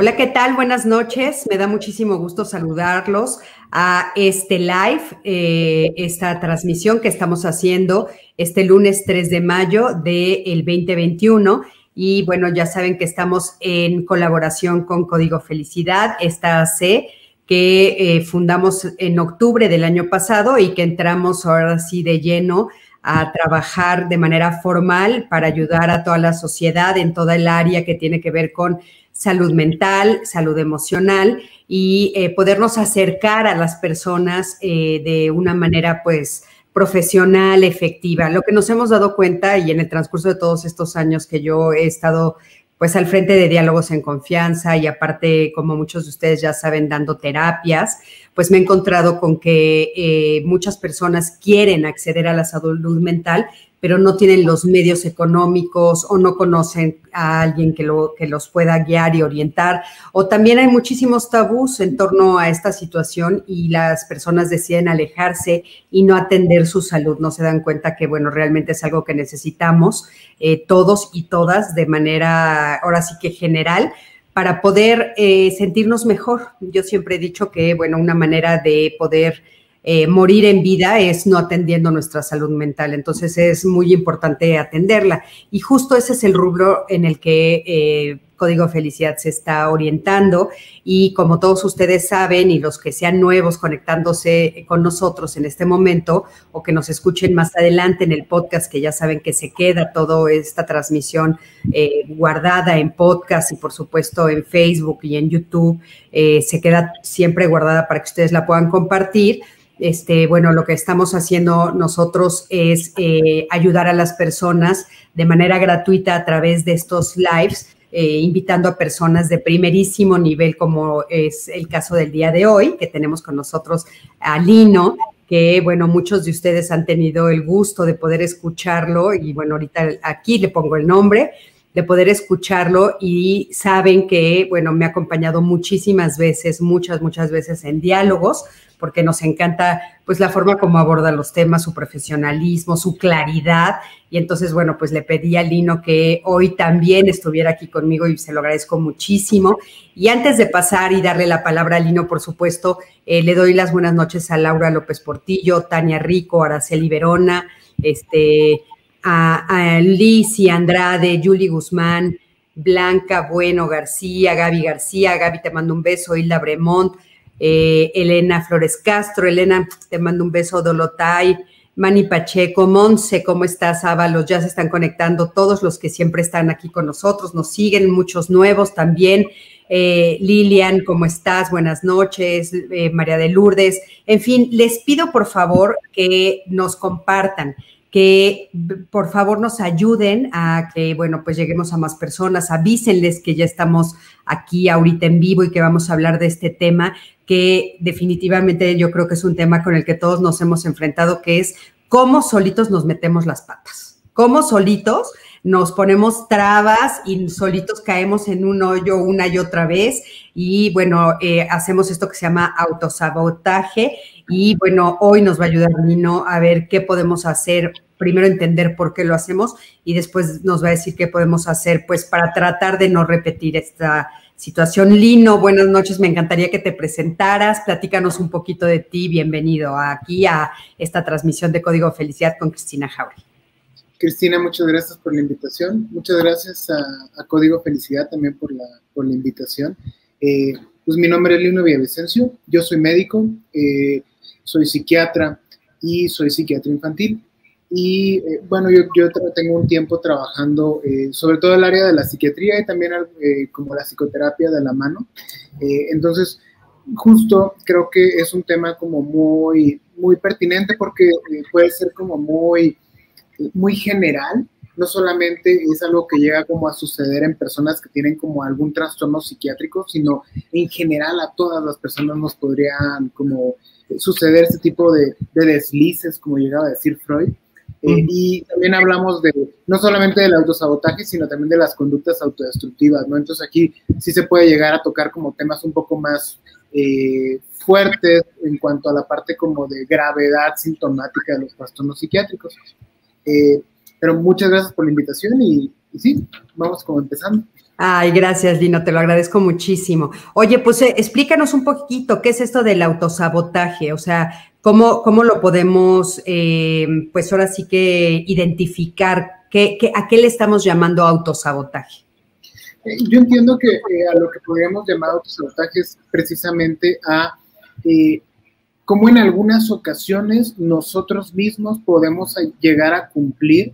Hola, ¿qué tal? Buenas noches. Me da muchísimo gusto saludarlos a este live, eh, esta transmisión que estamos haciendo este lunes 3 de mayo del 2021. Y bueno, ya saben que estamos en colaboración con Código Felicidad, esta C que eh, fundamos en octubre del año pasado y que entramos ahora sí de lleno a trabajar de manera formal para ayudar a toda la sociedad en toda el área que tiene que ver con salud mental, salud emocional y eh, podernos acercar a las personas eh, de una manera pues profesional, efectiva. Lo que nos hemos dado cuenta y en el transcurso de todos estos años que yo he estado pues al frente de diálogos en confianza y aparte, como muchos de ustedes ya saben, dando terapias, pues me he encontrado con que eh, muchas personas quieren acceder a la salud mental, pero no tienen los medios económicos o no conocen a alguien que, lo, que los pueda guiar y orientar. O también hay muchísimos tabús en torno a esta situación y las personas deciden alejarse y no atender su salud. No se dan cuenta que, bueno, realmente es algo que necesitamos eh, todos y todas de manera, ahora sí que general, para poder eh, sentirnos mejor. Yo siempre he dicho que, bueno, una manera de poder eh, morir en vida es no atendiendo nuestra salud mental. Entonces es muy importante atenderla. Y justo ese es el rubro en el que eh, Código Felicidad se está orientando. Y como todos ustedes saben, y los que sean nuevos conectándose con nosotros en este momento, o que nos escuchen más adelante en el podcast, que ya saben que se queda toda esta transmisión eh, guardada en podcast y por supuesto en Facebook y en YouTube, se queda siempre guardada para que ustedes la puedan compartir este, bueno, lo que estamos haciendo nosotros es eh, ayudar a las personas de manera gratuita a través de estos lives, eh, invitando a personas de primerísimo nivel, como es el caso del día de hoy, que tenemos con nosotros a Lino, que, bueno, muchos de ustedes han tenido el gusto de poder escucharlo y, bueno, ahorita aquí le pongo el nombre de poder escucharlo y saben que, bueno, me ha acompañado muchísimas veces, muchas, muchas veces en diálogos porque nos encanta pues la forma como aborda los temas, su profesionalismo, su claridad. Y entonces, bueno, pues le pedí a Lino que hoy también estuviera aquí conmigo y se lo agradezco muchísimo. Y antes de pasar y darle la palabra a Lino, por supuesto, eh, le doy las buenas noches a Laura López Portillo, Tania Rico, Araceli Verona, este, a, Lizy Andrade, Julie Guzmán, Blanca Bueno García, Gaby García, Gaby te mando un beso, Hilda Bremont, eh, Elena Flores Castro, Elena, te mando un beso, Dolotay, Mani Pacheco, Monse, ¿cómo estás? Ábalos, ya se están conectando todos los que siempre están aquí con nosotros, nos siguen muchos nuevos también. Eh, Lilian, ¿cómo estás? Buenas noches, eh, María de Lourdes. En fin, les pido por favor que nos compartan que por favor nos ayuden a que, bueno, pues lleguemos a más personas, avísenles que ya estamos aquí ahorita en vivo y que vamos a hablar de este tema, que definitivamente yo creo que es un tema con el que todos nos hemos enfrentado, que es cómo solitos nos metemos las patas, cómo solitos nos ponemos trabas y solitos caemos en un hoyo una y otra vez. Y bueno, eh, hacemos esto que se llama autosabotaje. Y bueno, hoy nos va a ayudar Nino a ver qué podemos hacer, primero entender por qué lo hacemos y después nos va a decir qué podemos hacer pues para tratar de no repetir esta situación. Lino, buenas noches, me encantaría que te presentaras, platícanos un poquito de ti, bienvenido aquí a esta transmisión de Código Felicidad con Cristina Jauregui. Cristina, muchas gracias por la invitación. Muchas gracias a, Código Felicidad también por la, por la invitación. Eh, pues mi nombre es Lino Villavicencio, yo soy médico, eh, soy psiquiatra y soy psiquiatra infantil. Y eh, bueno, yo, yo, tengo un tiempo trabajando sobre todo el área de la psiquiatría y también como la psicoterapia de la mano. entonces, justo creo que es un tema como muy, muy pertinente porque puede ser como muy muy general, no solamente es algo que llega como a suceder en personas que tienen como algún trastorno psiquiátrico, sino en general a todas las personas nos podrían como suceder este tipo de, deslices, como llegaba a decir Freud. Eh, y también hablamos de, no solamente del autosabotaje, sino también de las conductas autodestructivas, ¿no? Entonces aquí sí se puede llegar a tocar como temas un poco más eh, fuertes en cuanto a la parte como de gravedad sintomática de los trastornos psiquiátricos. Eh, pero muchas gracias por la invitación y, y sí, vamos como empezando. Ay, gracias, Lino, te lo agradezco muchísimo. Oye, pues eh, explícanos un poquito qué es esto del autosabotaje, o sea, cómo, cómo lo podemos, eh, pues ahora sí que identificar, qué, a qué le estamos llamando autosabotaje. Eh, yo entiendo que a lo que podríamos llamar autosabotaje es precisamente a cómo en algunas ocasiones nosotros mismos podemos llegar a cumplir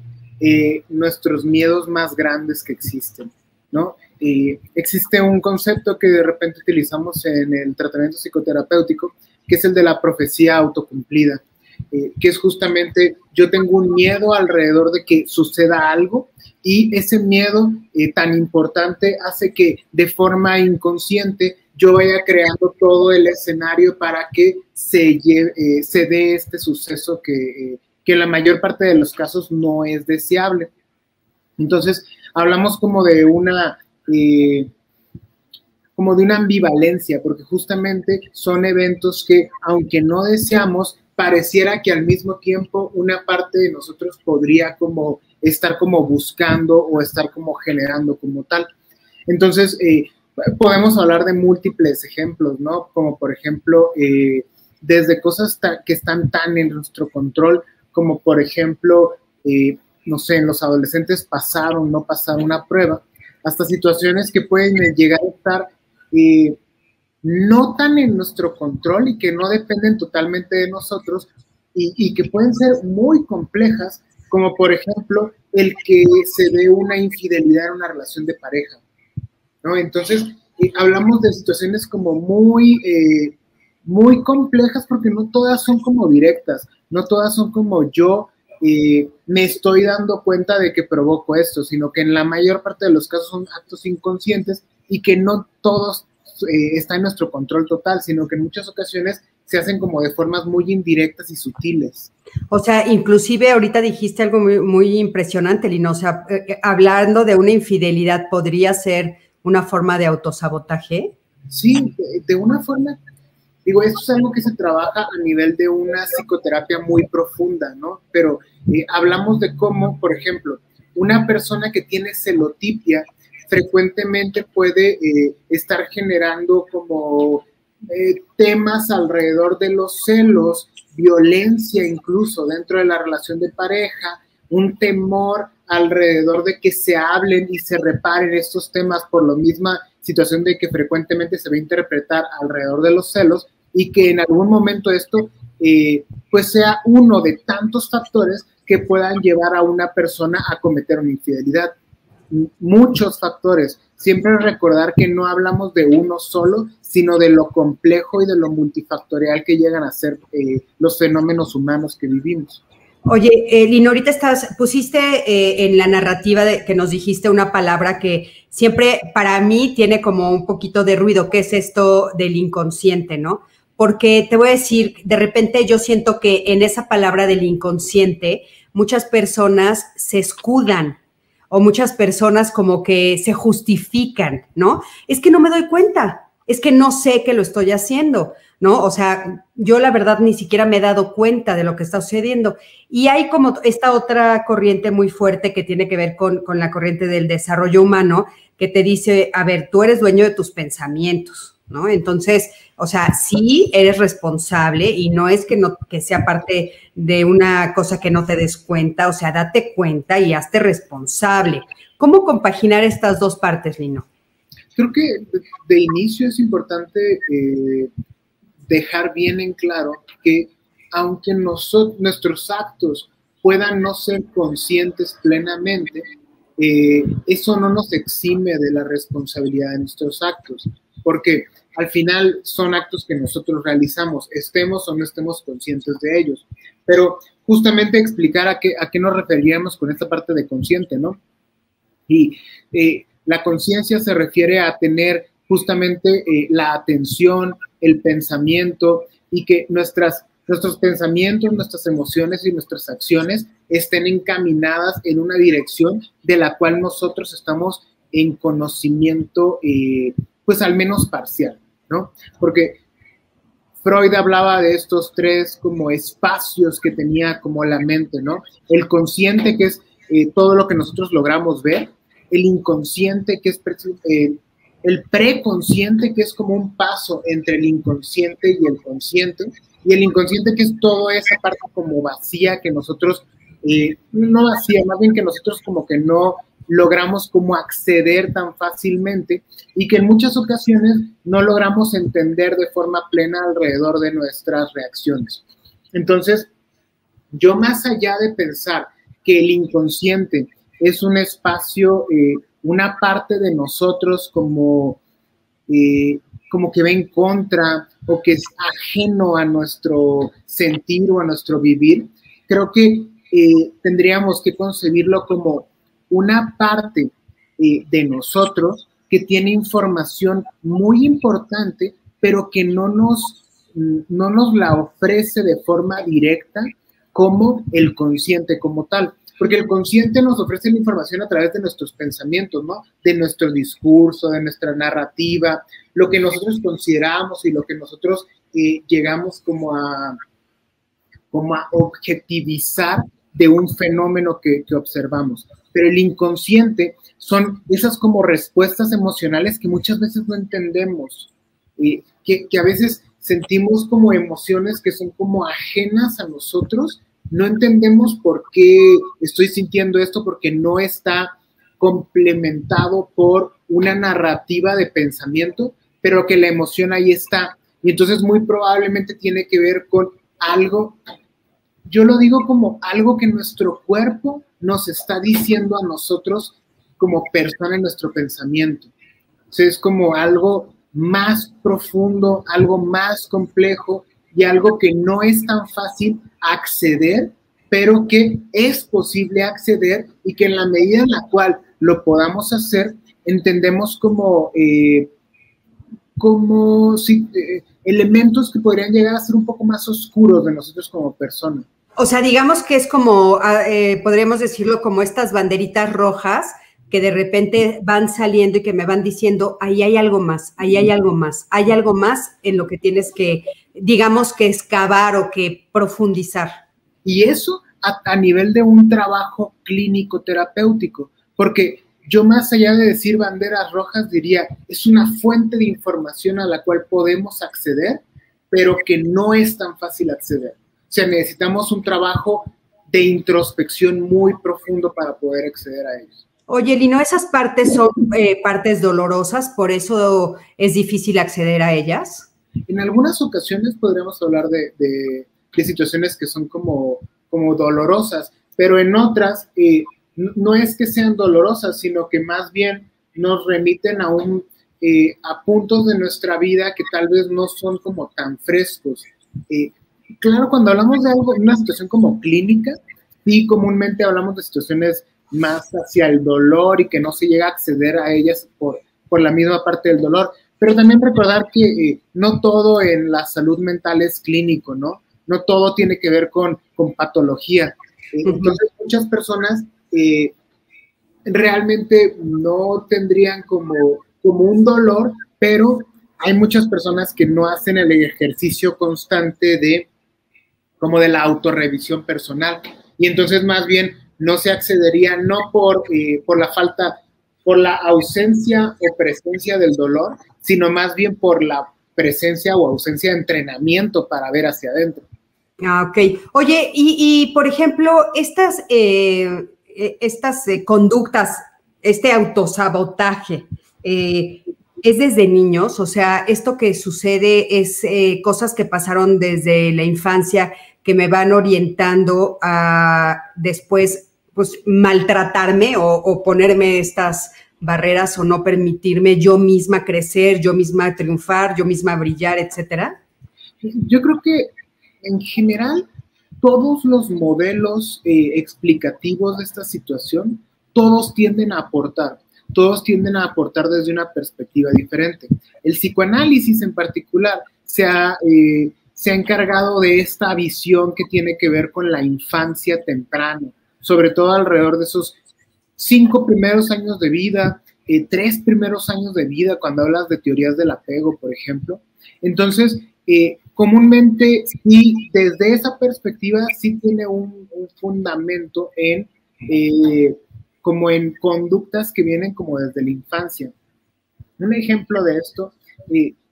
nuestros miedos más grandes que existen. ¿no? Y existe un concepto que de repente utilizamos en el tratamiento psicoterapéutico, que es el de la profecía autocumplida, eh, que es justamente yo tengo un miedo alrededor de que suceda algo y ese miedo eh, tan importante hace que de forma inconsciente yo vaya creando todo el escenario para que se, eh, dé este suceso que, que en la mayor parte de los casos no es deseable. Entonces, hablamos como de una, eh, como de una ambivalencia, porque justamente son eventos que, aunque no deseamos, pareciera que al mismo tiempo una parte de nosotros podría como estar como buscando o estar como generando como tal. Entonces, eh, podemos hablar de múltiples ejemplos, ¿no? Como por ejemplo, eh, desde cosas que están tan en nuestro control, como por ejemplo, no sé, en los adolescentes pasaron, no pasaron una prueba, hasta situaciones que pueden llegar a estar eh, no tan en nuestro control y que no dependen totalmente de nosotros y, que pueden ser muy complejas, como por ejemplo el que se dé una infidelidad en una relación de pareja. Entonces, eh, hablamos de situaciones como muy, eh, muy complejas porque no todas son como directas, no todas son como yo me estoy dando cuenta de que provoco esto, sino que en la mayor parte de los casos son actos inconscientes y que no todos eh, están en nuestro control total, sino que en muchas ocasiones se hacen como de formas muy indirectas y sutiles. O sea, inclusive ahorita dijiste algo muy, muy impresionante, Lino, o sea, eh, eh, hablando de una infidelidad, ¿podría ser una forma de autosabotaje? Sí, de una forma Digo, esto es algo que se trabaja a nivel de una psicoterapia muy profunda, ¿no? Pero eh, hablamos de cómo, por ejemplo, una persona que tiene celotipia frecuentemente puede eh, estar generando como eh, temas alrededor de los celos, violencia incluso dentro de la relación de pareja, un temor alrededor de que se hablen y se reparen estos temas por la misma situación de que frecuentemente se va a interpretar alrededor de los celos y que en algún momento esto eh, pues sea uno de tantos factores que puedan llevar a una persona a cometer una infidelidad. Muchos factores. Siempre recordar que no hablamos de uno solo, sino de lo complejo y de lo multifactorial que llegan a ser eh, los fenómenos humanos que vivimos. Oye, eh, Lino, ahorita estás, pusiste en la narrativa de, que nos dijiste una palabra que siempre para mí tiene como un poquito de ruido, que es esto del inconsciente, ¿no? porque te voy a decir, de repente yo siento que en esa palabra del inconsciente muchas personas se escudan o muchas personas como que se justifican, ¿no? Es que no me doy cuenta, es que no sé que lo estoy haciendo, ¿no? O sea, yo la verdad ni siquiera me he dado cuenta de lo que está sucediendo. Y hay como esta otra corriente muy fuerte que tiene que ver con, con la corriente del desarrollo humano, que te dice, a ver, tú eres dueño de tus pensamientos, ¿no? Entonces, o sea, sí eres responsable y no es que, no, que sea parte de una cosa que no te des cuenta, o sea, date cuenta y hazte responsable. ¿Cómo compaginar estas dos partes, Lino? Creo que de, inicio es importante eh, dejar bien en claro que aunque nosotros, nuestros actos puedan no ser conscientes plenamente, eh, eso no nos exime de la responsabilidad de nuestros actos porque al final son actos que nosotros realizamos, estemos o no estemos conscientes de ellos. Pero justamente explicar a qué, a qué nos referíamos con esta parte de consciente, ¿no? Y eh, la conciencia se refiere a tener justamente eh, la atención, el pensamiento y que nuestras nuestros pensamientos, nuestras emociones y nuestras acciones estén encaminadas en una dirección de la cual nosotros estamos en conocimiento, eh, pues al menos parcial, ¿no? Porque Freud hablaba de estos tres como espacios que tenía como la mente, ¿no? El consciente, que es eh, todo lo que nosotros logramos ver, el inconsciente, que es eh, el preconsciente, que es como un paso entre el inconsciente y el consciente, y el inconsciente, que es toda esa parte como vacía que nosotros, eh, no vacía, más bien que nosotros como que no logramos como acceder tan fácilmente y que en muchas ocasiones no logramos entender de forma plena alrededor de nuestras reacciones. Entonces, yo más allá de pensar que el inconsciente es un espacio, eh, una parte de nosotros como, eh, como que va en contra o que es ajeno a nuestro sentir o a nuestro vivir, creo que eh, tendríamos que concebirlo como una parte de nosotros que tiene información muy importante, pero que no nos, no nos la ofrece de forma directa como el consciente como tal. Porque el consciente nos ofrece la información a través de nuestros pensamientos, ¿no? De nuestro discurso, de nuestra narrativa, lo que nosotros consideramos y lo que nosotros eh, llegamos como a, como a objetivizar de un fenómeno que, observamos. Pero el inconsciente son esas como respuestas emocionales que muchas veces no entendemos, eh, que, que a veces sentimos como emociones que son como ajenas a nosotros no entendemos por qué estoy sintiendo esto porque no está complementado por una narrativa de pensamiento, pero que la emoción ahí está. Y entonces muy probablemente tiene que ver con algo, yo lo digo como algo que nuestro cuerpo nos está diciendo a nosotros como persona en nuestro pensamiento. es como algo más profundo, algo más complejo y algo que no es tan fácil acceder, pero que es posible acceder y que en la medida en la cual lo podamos hacer, entendemos como, eh, como si, eh, elementos que podrían llegar a ser un poco más oscuros de nosotros como personas. O sea, digamos que es como, ah, eh, podríamos decirlo como estas banderitas rojas que de repente van saliendo y que me van diciendo, ahí hay algo más, ahí hay algo más, hay algo más en lo que tienes que, digamos, que excavar o que profundizar. Y eso a, nivel de un trabajo clínico terapéutico, porque yo más allá de decir banderas rojas diría, es una fuente de información a la cual podemos acceder, pero que no es tan fácil acceder. O sea, necesitamos un trabajo de introspección muy profundo para poder acceder a ellos. Oye, Lino, esas partes son eh, partes dolorosas, por eso es difícil acceder a ellas. En algunas ocasiones podríamos hablar de, situaciones que son como, como dolorosas, pero en otras eh, no es que sean dolorosas, sino que más bien nos remiten a, un, eh, a puntos de nuestra vida que tal vez no son como tan frescos. claro, cuando hablamos de algo, una situación como clínica, sí comúnmente hablamos de situaciones más hacia el dolor y que no se llega a acceder a ellas por, por la misma parte del dolor. Pero también recordar que eh, no todo en la salud mental es clínico, ¿no? No todo tiene que ver con, con patología. Eh, entonces, muchas personas eh, realmente no tendrían como, como un dolor, pero hay muchas personas que no hacen el ejercicio constante de como de la autorrevisión personal. Y entonces más bien no se accedería no por, por la falta, por la ausencia o presencia del dolor, sino más bien por la presencia o ausencia de entrenamiento para ver hacia adentro. Ah, ok. Oye, y, por ejemplo, estas, eh, eh, estas conductas, este autosabotaje, es desde niños, o sea, esto que sucede es cosas que pasaron desde la infancia que me van orientando a después, pues, maltratarme o, ponerme estas barreras o no permitirme yo misma crecer, yo misma triunfar, yo misma brillar, etcétera? Yo creo que en general todos los modelos eh, explicativos de esta situación, todos tienden a aportar, todos tienden a aportar desde una perspectiva diferente. El psicoanálisis en particular se ha, eh, se ha encargado de esta visión que tiene que ver con la infancia temprana, sobre todo alrededor de esos cinco primeros años de vida, eh, tres primeros años de vida, cuando hablas de teorías del apego, por ejemplo. Entonces, eh, comúnmente, y desde esa perspectiva, sí tiene un, fundamento en, eh, como en conductas que vienen como desde la infancia. Un ejemplo de esto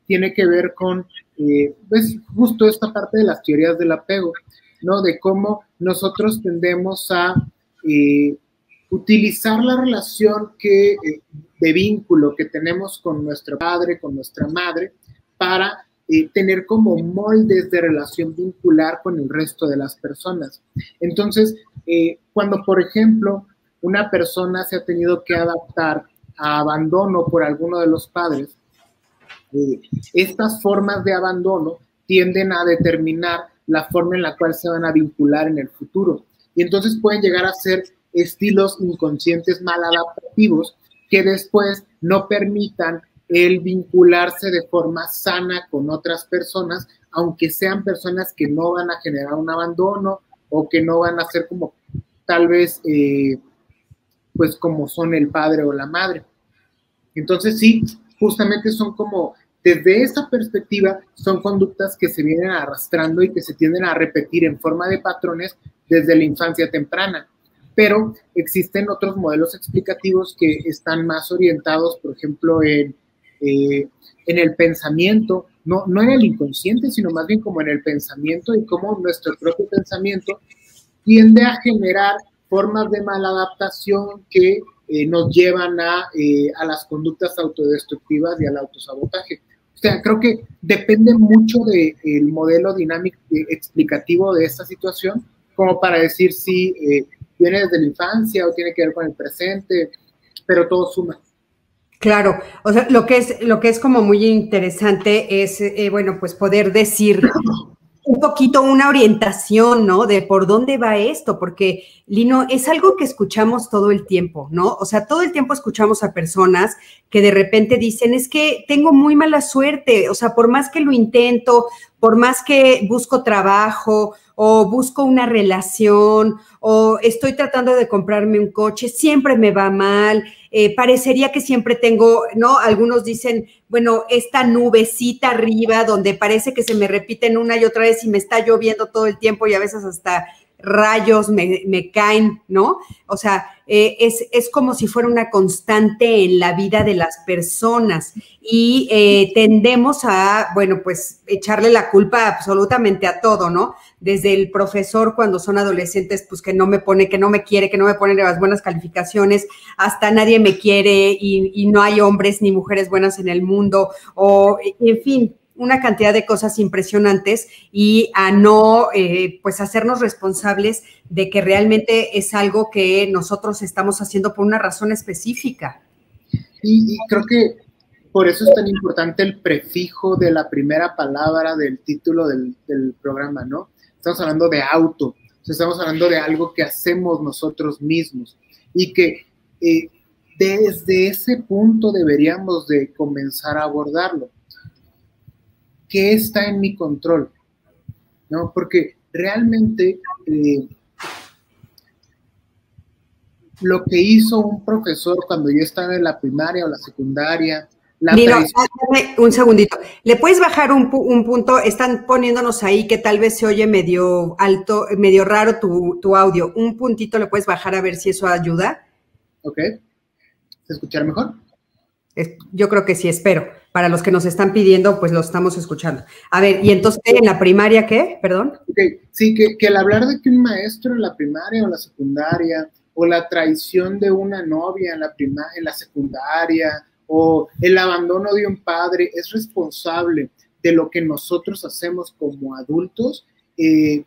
tiene que ver con, pues, justo esta parte de las teorías del apego, ¿no? De cómo nosotros tendemos a utilizar la relación que, eh, de vínculo que tenemos con nuestro padre, con nuestra madre, para eh, tener como moldes de relación vincular con el resto de las personas. Entonces, eh, cuando, por ejemplo, una persona se ha tenido que adaptar a abandono por alguno de los padres, estas formas de abandono tienden a determinar la forma en la cual se van a vincular en el futuro. Y entonces pueden llegar a ser estilos inconscientes maladaptativos que después no permitan el vincularse de forma sana con otras personas, aunque sean personas que no van a generar un abandono o que no van a ser como tal vez, eh, pues como son el padre o la madre. Entonces sí, justamente son como, desde esa perspectiva, son conductas que se vienen arrastrando y que se tienden a repetir en forma de patrones desde la infancia temprana pero existen otros modelos explicativos que están más orientados, por ejemplo, en, eh, en el pensamiento, no, no en el inconsciente, sino más bien como en el pensamiento y cómo nuestro propio pensamiento tiende a generar formas de maladaptación que eh, nos llevan a, eh, a, las conductas autodestructivas y al autosabotaje. O sea, creo que depende mucho del modelo dinámico explicativo de esta situación, como para decir si viene desde la infancia o tiene que ver con el presente, pero todo suma. Claro, o sea, lo que es, lo que es como muy interesante es, eh, bueno, pues poder decir un poquito una orientación, ¿no? De por dónde va esto, porque Lino, es algo que escuchamos todo el tiempo, ¿no? O sea, todo el tiempo escuchamos a personas que de repente dicen, es que tengo muy mala suerte, o sea, por más que lo intento, por más que busco trabajo o busco una relación o estoy tratando de comprarme un coche, siempre me va mal, eh, parecería que siempre tengo, ¿no? Algunos dicen, bueno, esta nubecita arriba donde parece que se me repiten una y otra vez y me está lloviendo todo el tiempo y a veces hasta rayos me, caen, ¿no? O sea, eh, es, es, como si fuera una constante en la vida de las personas y eh, tendemos a, bueno, pues echarle la culpa absolutamente a todo, ¿no? Desde el profesor cuando son adolescentes, pues que no me pone, que no me quiere, que no me pone las buenas calificaciones, hasta nadie me quiere y, y no hay hombres ni mujeres buenas en el mundo, o en fin, una cantidad de cosas impresionantes y a no, eh, pues, hacernos responsables de que realmente es algo que nosotros estamos haciendo por una razón específica. Y, creo que por eso es tan importante el prefijo de la primera palabra del título del, programa, ¿no? Estamos hablando de auto, estamos hablando de algo que hacemos nosotros mismos y que eh, desde ese punto deberíamos de comenzar a abordarlo qué está en mi control, ¿no? Porque realmente eh, lo que hizo un profesor cuando yo estaba en la primaria o la secundaria, la un segundito. ¿Le puedes bajar un, punto? Están poniéndonos ahí que tal vez se oye medio alto, medio raro tu, tu, audio. Un puntito le puedes bajar a ver si eso ayuda. Ok. ¿Se escuchar mejor? yo creo que sí, espero. Para los que nos están pidiendo, pues lo estamos escuchando. A ver, y entonces, ¿en la primaria qué? Perdón. Sí, que, que, al hablar de que un maestro en la primaria o la secundaria, o la traición de una novia en la, primaria, en la secundaria, o el abandono de un padre es responsable de lo que nosotros hacemos como adultos, eh,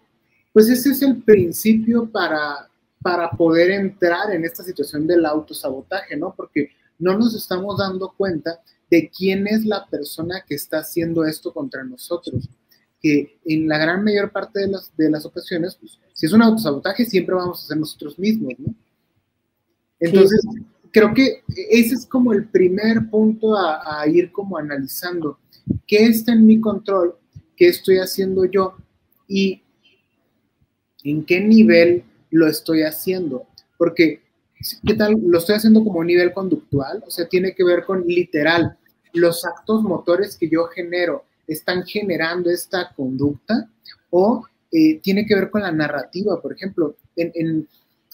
pues ese es el principio para, para poder entrar en esta situación del autosabotaje, ¿no? Porque no nos estamos dando cuenta de quién es la persona que está haciendo esto contra nosotros. Que en la gran mayor parte de las, de las ocasiones, pues, si es un autosabotaje, siempre vamos a ser nosotros mismos, ¿no? Entonces, creo que ese es como el primer punto a, ir como analizando. ¿Qué está en mi control? qué estoy haciendo yo y en qué nivel lo estoy haciendo. Porque, ¿qué tal? Lo estoy haciendo como nivel conductual, o sea, tiene que ver con literal, los actos motores que yo genero están generando esta conducta o eh, tiene que ver con la narrativa. Por ejemplo, en,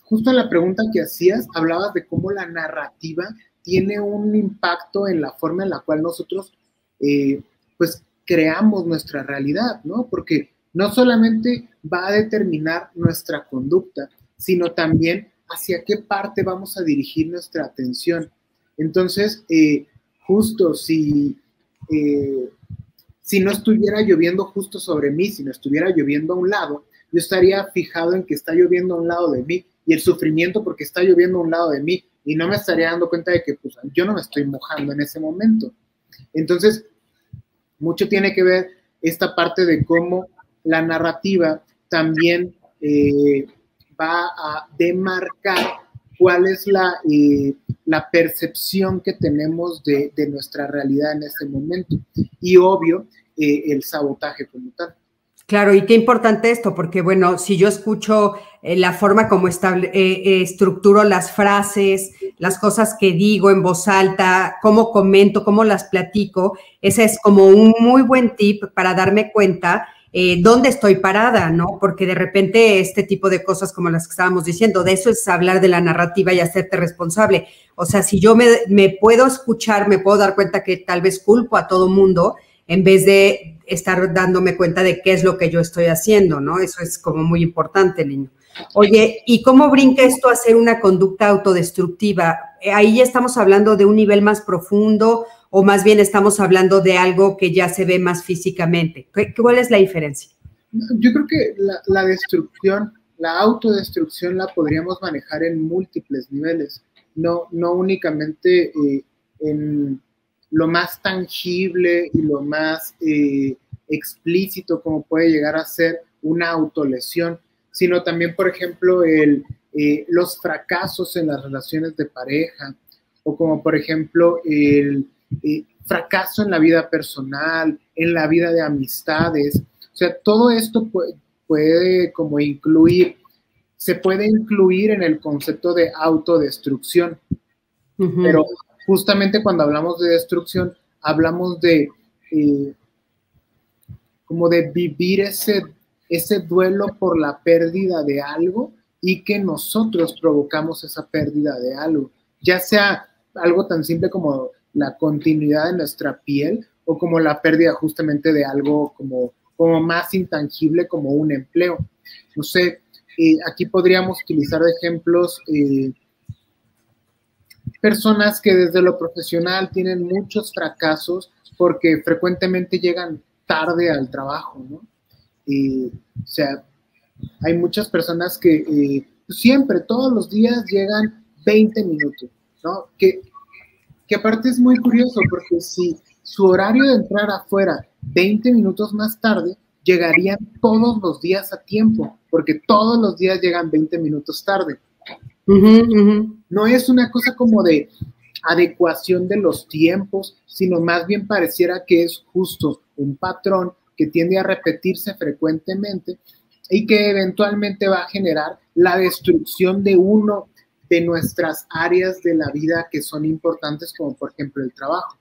justo en la pregunta que hacías, hablabas de cómo la narrativa tiene un impacto en la forma en la cual nosotros, eh, pues, creamos nuestra realidad, ¿no? Porque no solamente va a determinar nuestra conducta, sino también hacia qué parte vamos a dirigir nuestra atención. Entonces, eh, justo si, eh, si no estuviera lloviendo justo sobre mí, si no estuviera lloviendo a un lado, yo estaría fijado en que está lloviendo a un lado de mí y el sufrimiento porque está lloviendo a un lado de mí y no me estaría dando cuenta de que pues, yo no me estoy mojando en ese momento. Entonces, mucho tiene que ver esta parte de cómo la narrativa también eh, va a demarcar cuál es la, eh, la percepción que tenemos de, nuestra realidad en este momento. Y obvio, eh, el sabotaje como. Claro, y qué importante esto, porque bueno, si yo escucho eh, la forma como estable, estructuro las frases, las cosas que digo en voz alta, cómo comento, cómo las platico, ese es como un muy buen tip para darme cuenta eh, dónde estoy parada, ¿no? Porque de repente este tipo de cosas como las que estábamos diciendo, de eso es hablar de la narrativa y hacerte responsable. O sea, si yo me, me puedo escuchar, me puedo dar cuenta que tal vez culpo a todo mundo en vez de estar dándome cuenta de qué es lo que yo estoy haciendo, ¿no? Eso es como muy importante, niño. Oye, ¿y cómo brinca esto a ser una conducta autodestructiva? Ahí ya estamos hablando de un nivel más profundo o más bien estamos hablando de algo que ya se ve más físicamente? ¿Cuál es la diferencia? Yo creo que la, destrucción, la autodestrucción la podríamos manejar en múltiples niveles, no, no únicamente eh, en lo más tangible y lo más eh, explícito como puede llegar a ser una autolesión, sino también, por ejemplo, el, eh, los fracasos en las relaciones de pareja, o como por ejemplo el fracaso en la vida personal, en la vida de amistades. O sea, todo esto puede, como incluir, se puede incluir en el concepto de autodestrucción. Pero justamente cuando hablamos de destrucción, hablamos de eh, como de vivir ese, ese duelo por la pérdida de algo y que nosotros provocamos esa pérdida de algo, ya sea algo tan simple como la continuidad de nuestra piel o como la pérdida justamente de algo como, como más intangible como un empleo. No sé, eh, aquí podríamos utilizar ejemplos, eh, personas que desde lo profesional tienen muchos fracasos porque frecuentemente llegan tarde al trabajo, ¿no? o sea, hay muchas personas que eh, siempre, todos los días llegan 20 minutos, ¿no? Que que aparte es muy curioso porque si su horario de entrar afuera 20 minutos más tarde, llegarían todos los días a tiempo, porque todos los días llegan 20 minutos tarde. No es una cosa como de adecuación de los tiempos, sino más bien pareciera que es justo un patrón que tiende a repetirse frecuentemente y que eventualmente va a generar la destrucción de uno de nuestras áreas de la vida que son importantes, como por ejemplo el trabajo.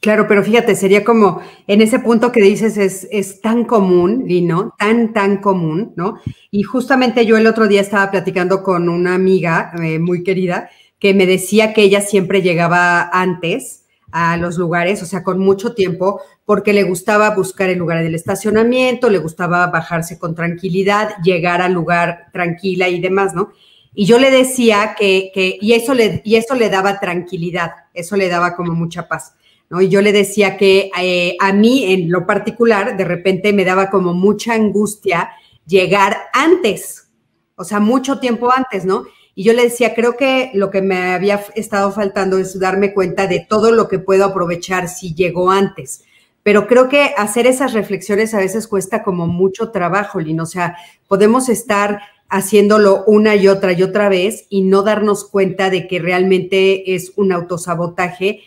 Claro, pero fíjate, sería como en ese punto que dices es, es tan común, Lino, tan, tan común, ¿no? Y justamente yo el otro día estaba platicando con una amiga eh, muy querida que me decía que ella siempre llegaba antes a los lugares, o sea, con mucho tiempo, porque le gustaba buscar el lugar del estacionamiento, le gustaba bajarse con tranquilidad, llegar al lugar tranquila y demás, ¿no? Y yo le decía que, que y, eso le, y eso le daba tranquilidad, eso le daba como mucha paz. ¿no? Y yo le decía que eh, a mí en lo particular, de repente me daba como mucha angustia llegar antes, o sea, mucho tiempo antes, ¿no? Y yo le decía, creo que lo que me había estado faltando es darme cuenta de todo lo que puedo aprovechar si llego antes. Pero creo que hacer esas reflexiones a veces cuesta como mucho trabajo, Lino. O sea, podemos estar haciéndolo una y otra y otra vez y no darnos cuenta de que realmente es un autosabotaje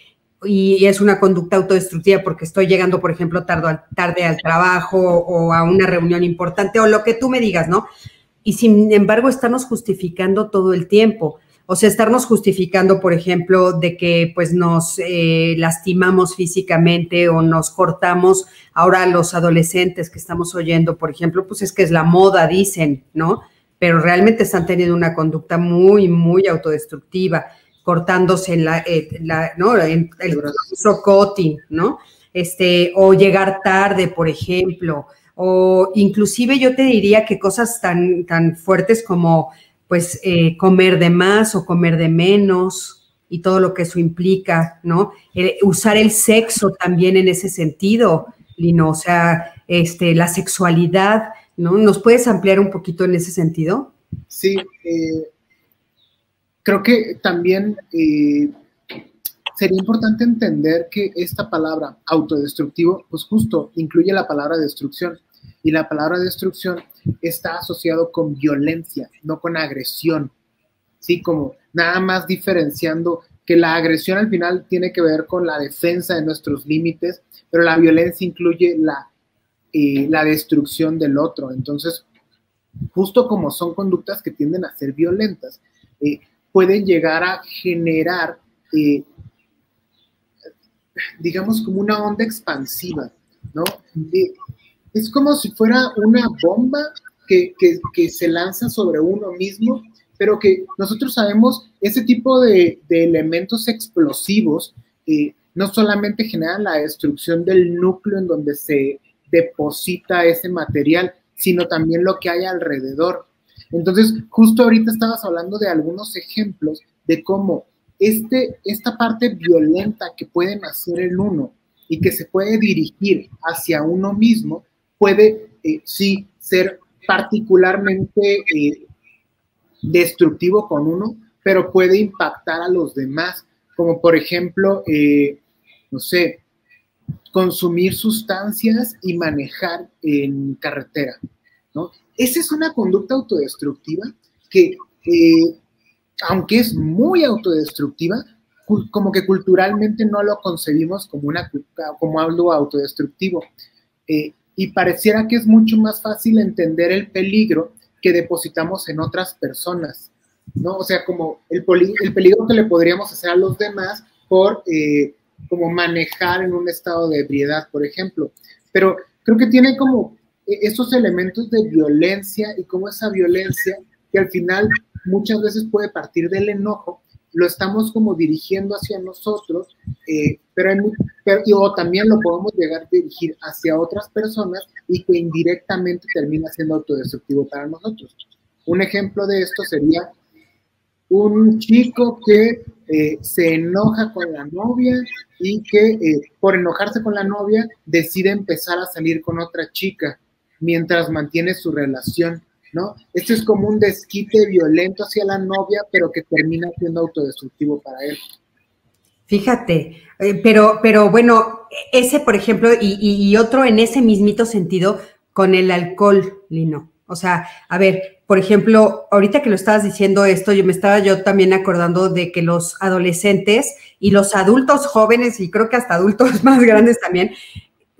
y es una conducta autodestructiva porque estoy llegando, por ejemplo, tarde, tarde al trabajo o a una reunión importante o lo que tú me digas, ¿no? Y sin embargo, estamos justificando todo el tiempo. O sea, estarnos justificando, por ejemplo, de que pues nos eh, lastimamos físicamente o nos cortamos. Ahora los adolescentes que estamos oyendo, por ejemplo, pues es que es la moda, dicen, ¿no? Pero realmente están teniendo una conducta muy, muy autodestructiva cortándose en la, eh, ¿no? En el socoting, ¿no? Este, o llegar tarde, por ejemplo, o inclusive yo te diría que cosas tan, tan fuertes como, pues, eh, comer de más o comer de menos y todo lo que eso implica, ¿no? usar el sexo también en ese sentido, Lino, o sea, este, la sexualidad, ¿no? ¿Nos puedes ampliar un poquito en ese sentido? Sí, eh, creo que también eh, sería importante entender que esta palabra autodestructivo, pues justo incluye la palabra destrucción. Y la palabra destrucción está asociado con violencia, no con agresión. Sí, como nada más diferenciando que la agresión al final tiene que ver con la defensa de nuestros límites, pero la violencia incluye la, eh, la destrucción del otro. Entonces, justo como son conductas que tienden a ser violentas, eh, pueden llegar a generar, eh, digamos, como una onda expansiva, ¿no? Eh, es como si fuera una bomba que, se lanza sobre uno mismo, pero que nosotros sabemos, ese tipo de, elementos explosivos eh, no solamente generan la destrucción del núcleo en donde se deposita ese material, sino también lo que hay alrededor. Entonces, justo ahorita estabas hablando de algunos ejemplos de cómo este, esta parte violenta que puede nacer en uno y que se puede dirigir hacia uno mismo, puede eh, sí ser particularmente eh, destructivo con uno, pero puede impactar a los demás, como por ejemplo, eh, no sé, consumir sustancias y manejar en carretera, ¿no? Esa es una conducta autodestructiva que, eh, aunque es muy autodestructiva, como que culturalmente no lo concebimos como, una, como algo autodestructivo. Eh, y pareciera que es mucho más fácil entender el peligro que depositamos en otras personas, ¿no? O sea, como el, el peligro que le podríamos hacer a los demás por eh, como manejar en un estado de ebriedad, por ejemplo. Pero creo que tiene como e-, esos elementos de violencia y cómo esa violencia, que al final muchas veces puede partir del enojo, lo estamos como dirigiendo hacia nosotros, eh, pero, o también lo podemos llegar a dirigir hacia otras personas y que indirectamente termina siendo autodestructivo para nosotros. Un ejemplo de esto sería un chico que eh, se enoja con la novia y que eh, por enojarse con la novia decide empezar a salir con otra chica mientras mantiene su relación, ¿no? Esto es como un desquite violento hacia la novia, pero que termina siendo autodestructivo para él. Fíjate, eh, pero, pero bueno, ese, por ejemplo, y, otro en ese mismito sentido con el alcohol, Lino. O sea, a ver, por ejemplo, ahorita que lo estabas diciendo esto, yo me estaba yo también acordando de que los adolescentes y los adultos jóvenes, y creo que hasta adultos más grandes también,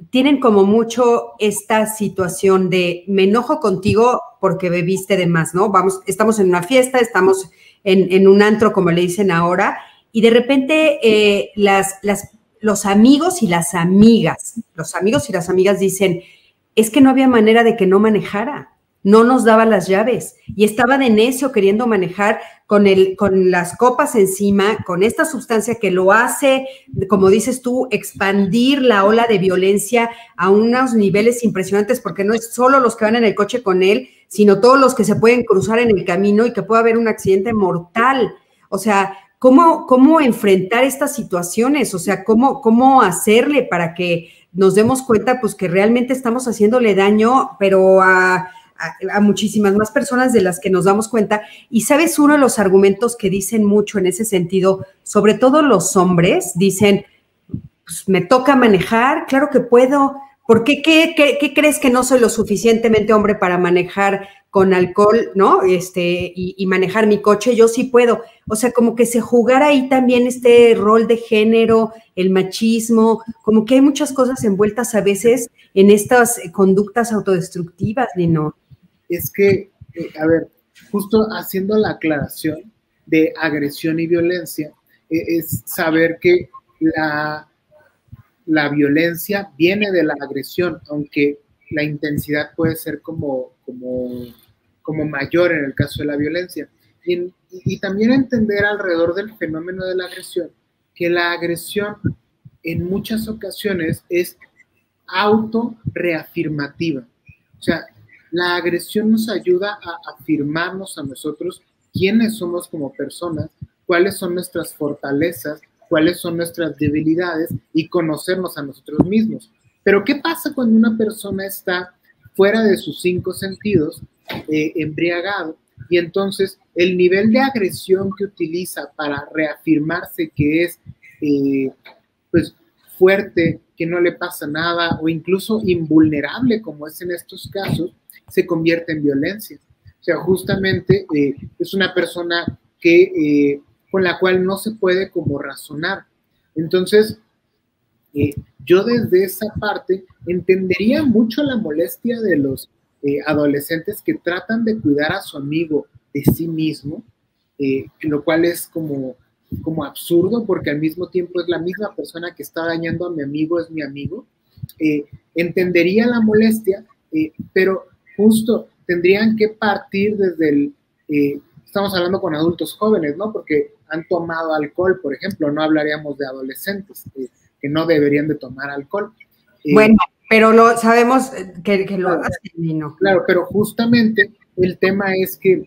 tienen como mucho esta situación de me enojo contigo porque bebiste de más, ¿no? Vamos, estamos en una fiesta, estamos en, un antro, como le dicen ahora, y de repente eh, las, las, los amigos y las amigas, los amigos y las amigas dicen, es que no había manera de que no manejara no nos daba las llaves y estaba de necio queriendo manejar con, el, con las copas encima, con esta sustancia que lo hace, como dices tú, expandir la ola de violencia a unos niveles impresionantes, porque no es solo los que van en el coche con él, sino todos los que se pueden cruzar en el camino y que puede haber un accidente mortal. O sea, ¿cómo, cómo enfrentar estas situaciones? O sea, ¿cómo, cómo hacerle para que nos demos cuenta, pues, que realmente estamos haciéndole daño, pero a a, muchísimas más personas de las que nos damos cuenta. Y sabes, uno de los argumentos que dicen mucho en ese sentido, sobre todo los hombres, dicen, pues me toca manejar, claro que puedo. ¿Por qué, qué, crees que no soy lo suficientemente hombre para manejar con alcohol, ¿no? Este, y, manejar mi coche, yo sí puedo. O sea, como que se jugara ahí también este rol de género, el machismo, como que hay muchas cosas envueltas a veces en estas conductas autodestructivas, no Es que, eh, a ver, justo haciendo la aclaración de agresión y violencia, e, es saber que la, la violencia viene de la agresión, aunque la intensidad puede ser como, como como mayor en el caso de la violencia. Y, también entender alrededor del fenómeno de la agresión, que la agresión en muchas ocasiones es auto-reafirmativa. O sea, la agresión nos ayuda a afirmarnos a nosotros quiénes somos como personas, cuáles son nuestras fortalezas, cuáles son nuestras debilidades y conocernos a nosotros mismos. Pero ¿qué pasa cuando una persona está fuera de sus cinco sentidos eh, embriagado. Y entonces el nivel de agresión que utiliza para reafirmarse que es eh, pues fuerte, que no le pasa nada o incluso invulnerable como es en estos casos, se convierte en violencia. O sea, justamente eh, es una persona que, con la cual no se puede como razonar. Entonces, yo desde esa parte entendería mucho la molestia de los eh, adolescentes que tratan de cuidar a su amigo de sí mismo, eh, lo cual es como, como absurdo porque al mismo tiempo es la misma persona que está dañando a mi amigo, es mi amigo. Eh, entendería la molestia, pero justo tendrían que partir desde el, estamos hablando con adultos jóvenes, ¿no? Porque han tomado alcohol, por ejemplo, no hablaríamos de adolescentes que no deberían de tomar alcohol. bueno, pero lo sabemos que, lo hace no. Claro, pero justamente el tema es que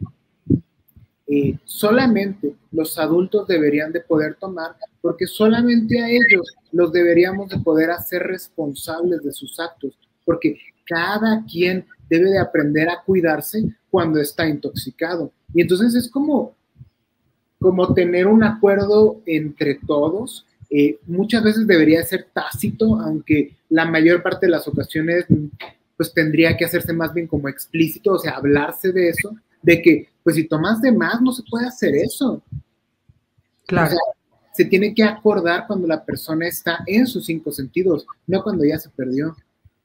eh, solamente los adultos deberían de poder tomar, porque solamente a ellos los deberíamos de poder hacer responsables de sus actos, porque cada quien debe de aprender a cuidarse cuando está intoxicado. Y entonces es como, como tener un acuerdo entre todos eh, muchas veces debería ser tácito, aunque la mayor parte de las ocasiones pues tendría que hacerse más bien como explícito, o sea, hablarse de eso, de que pues si tomas de más no se puede hacer eso. Claro. se tiene que acordar cuando la persona está en sus cinco sentidos, no cuando ya se perdió.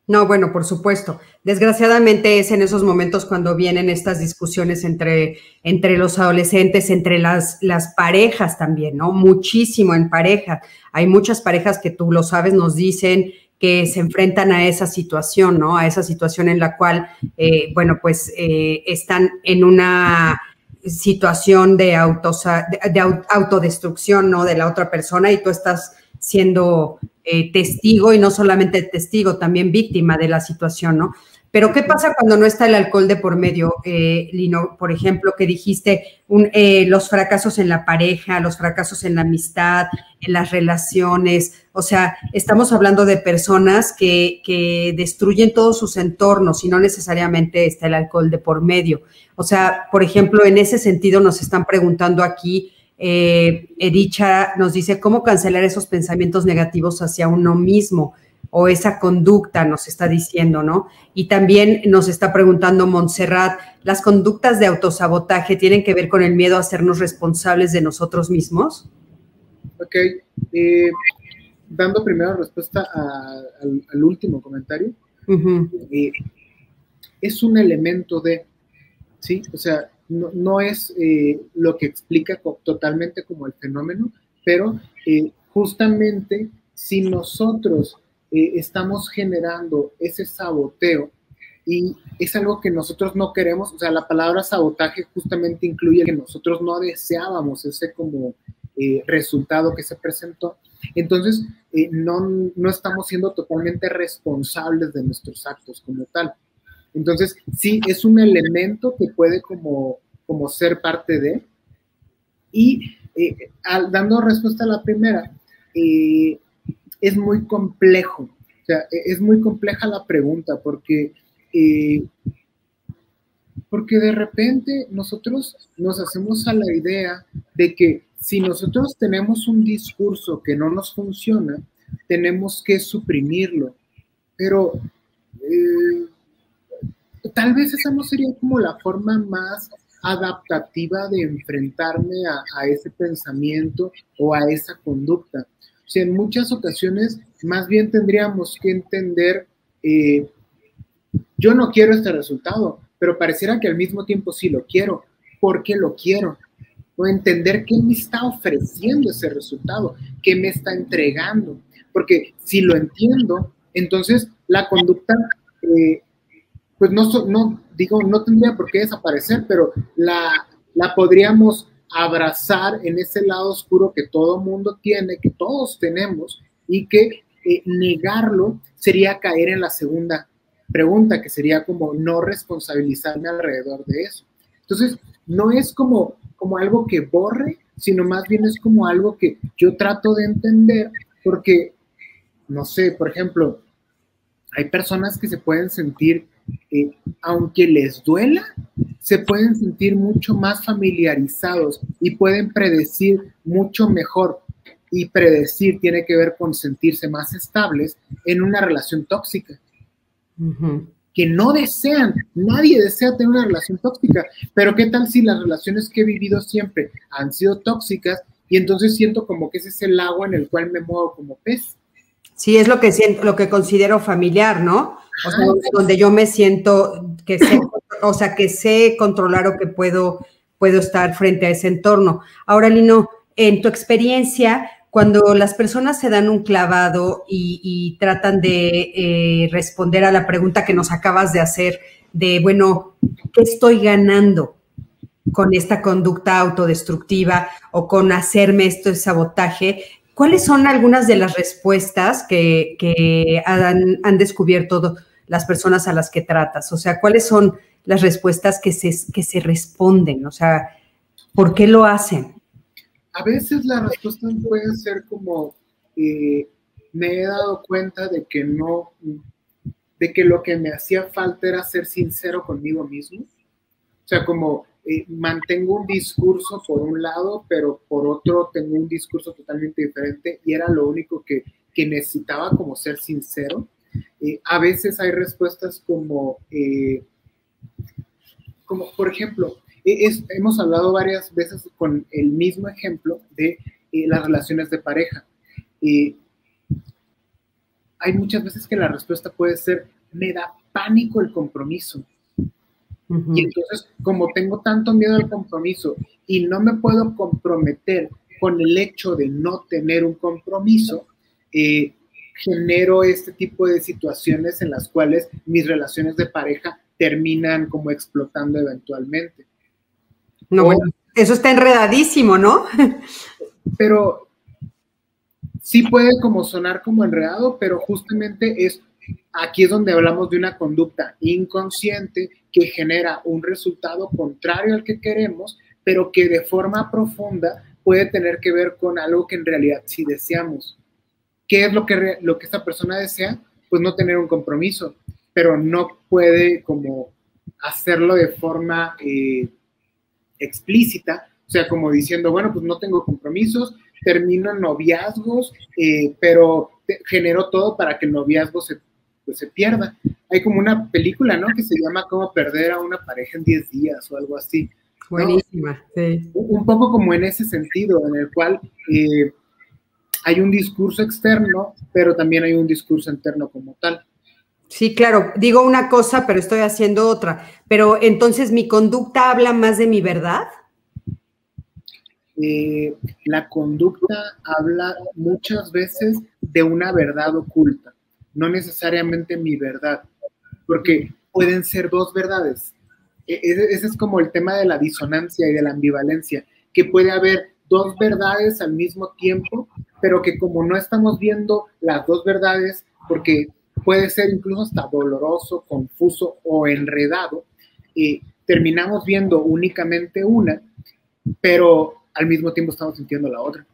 No, bueno, por supuesto. Desgraciadamente es en esos momentos cuando vienen estas discusiones entre, entre los adolescentes, entre las, las parejas también, ¿no? Muchísimo en pareja. Hay muchas parejas que tú lo sabes, nos dicen que se enfrentan a esa situación, ¿no? A esa situación en la cual, eh, bueno, pues eh, están en una situación de, autos, de autodestrucción, ¿no? De la otra persona y tú estás siendo eh, testigo y no solamente testigo, también víctima de la situación, ¿no? Pero ¿qué pasa cuando no está el alcohol de por medio, eh, Lino? Por ejemplo, que dijiste eh, los fracasos en la pareja, los fracasos en la amistad, en las relaciones. O sea, estamos hablando de personas que, que destruyen todos sus entornos y no necesariamente está el alcohol de por medio. O sea, por ejemplo, en ese sentido nos están preguntando aquí eh, Edicha nos dice cómo cancelar esos pensamientos negativos hacia uno mismo o esa conducta, nos está diciendo, ¿no? Y también nos está preguntando Montserrat, ¿las conductas de autosabotaje tienen que ver con el miedo a hacernos responsables de nosotros mismos? Ok, eh, dando primero respuesta al, último comentario, eh, es un elemento de, ¿sí? O sea, no, es eh, lo que explica totalmente como el fenómeno, pero justamente si nosotros eh, estamos generando ese saboteo y es algo que nosotros no queremos, o sea, la palabra sabotaje justamente incluye que nosotros no deseábamos ese como resultado que se presentó, entonces no, no estamos siendo totalmente responsables de nuestros actos como tal. Entonces, sí, es un elemento que puede como, como ser parte de. Y eh, dando respuesta a la primera, eh, es muy complejo. O sea, e, es muy compleja la pregunta porque, eh, porque de repente nosotros nos hacemos a la idea de que si nosotros tenemos un discurso que no nos funciona, tenemos que suprimirlo. Pero tal vez esa no sería como la forma más adaptativa de enfrentarme a, ese pensamiento o a esa conducta. Sea, en muchas ocasiones más bien tendríamos que entender, eh, yo no quiero este resultado, pero pareciera que al mismo tiempo sí lo quiero. ¿Por qué lo quiero? O entender qué me está ofreciendo ese resultado, qué me está entregando. Porque si lo entiendo, entonces la conducta eh, pues no, no, digo, no tendría por qué desaparecer, pero la, la podríamos abrazar en ese lado oscuro que todo mundo tiene, que todos tenemos, y que eh, negarlo sería caer en la segunda pregunta, que sería como no responsabilizarme alrededor de eso. Entonces, no es como, como algo que borre, sino más bien es como algo que yo trato de entender, porque, no sé, por ejemplo, hay personas que se pueden sentir eh, aunque les duela, se pueden sentir mucho más familiarizados y pueden predecir mucho mejor. Y predecir tiene que ver con sentirse más estables en una relación tóxica. Que no desean, nadie desea tener una relación tóxica, pero ¿qué tal si las relaciones que he vivido siempre han sido tóxicas y entonces siento como que ese es el agua en el cual me muevo como pez? Sí, es lo que siento, lo que considero familiar, ¿no? O sea, donde yo me siento que sé, o sea, que sé controlar o que puedo, puedo estar frente a ese entorno. Ahora, Lino, en tu experiencia, cuando las personas se dan un clavado y, tratan de eh, responder a la pregunta que nos acabas de hacer, de, bueno, ¿qué estoy ganando con esta conducta autodestructiva o con hacerme esto de sabotaje? ¿Cuáles son algunas de las respuestas que, han, descubierto las personas a las que tratas? O sea, ¿cuáles son las respuestas que se, que se responden? O sea, ¿por qué lo hacen? A veces la respuesta puede ser como, eh, me he dado cuenta de que no, de que lo que me hacía falta era ser sincero conmigo mismo. O sea, como eh, mantengo un discurso por un lado, pero por otro tengo un discurso totalmente diferente y era lo único que, que necesitaba como ser sincero. Eh, a veces hay respuestas como, eh, como por ejemplo, hemos hablado varias veces con el mismo ejemplo de las relaciones de pareja. hay muchas veces que la respuesta puede ser, me da pánico el compromiso. Y entonces, como tengo tanto miedo al compromiso y no me puedo comprometer con el hecho de no tener un compromiso, eh, genero este tipo de situaciones en las cuales mis relaciones de pareja terminan como explotando eventualmente. No, bueno, eso está enredadísimo, ¿no? pero sí puede como sonar como enredado, pero justamente es aquí es donde hablamos de una conducta inconsciente que genera un resultado contrario al que queremos, pero que de forma profunda puede tener que ver con algo que en realidad sí deseamos. ¿Qué es lo que, lo que esta persona desea? Pues no tener un compromiso, pero no puede como hacerlo de forma eh, explícita, o sea, como diciendo, bueno, pues no tengo compromisos, termino noviazgos, eh, pero genero todo para que el noviazgo se pues se pierda. Hay como una película, ¿no? Que se llama Cómo perder a una pareja en 10 días o algo así. Buenísima, sí. Un poco como en ese sentido, en el cual eh, hay un discurso externo, pero también hay un discurso interno como tal. Sí, claro, digo una cosa, pero estoy haciendo otra. Pero entonces, ¿mi conducta habla más de mi verdad? Eh, la conducta habla muchas veces de una verdad oculta no necesariamente mi verdad, porque pueden ser dos verdades. E, e, ese es como el tema de la disonancia y de la ambivalencia, que puede haber dos verdades al mismo tiempo, pero que como no estamos viendo las dos verdades, porque puede ser incluso hasta doloroso, confuso o enredado, y terminamos viendo únicamente una, pero al mismo tiempo estamos sintiendo la otra.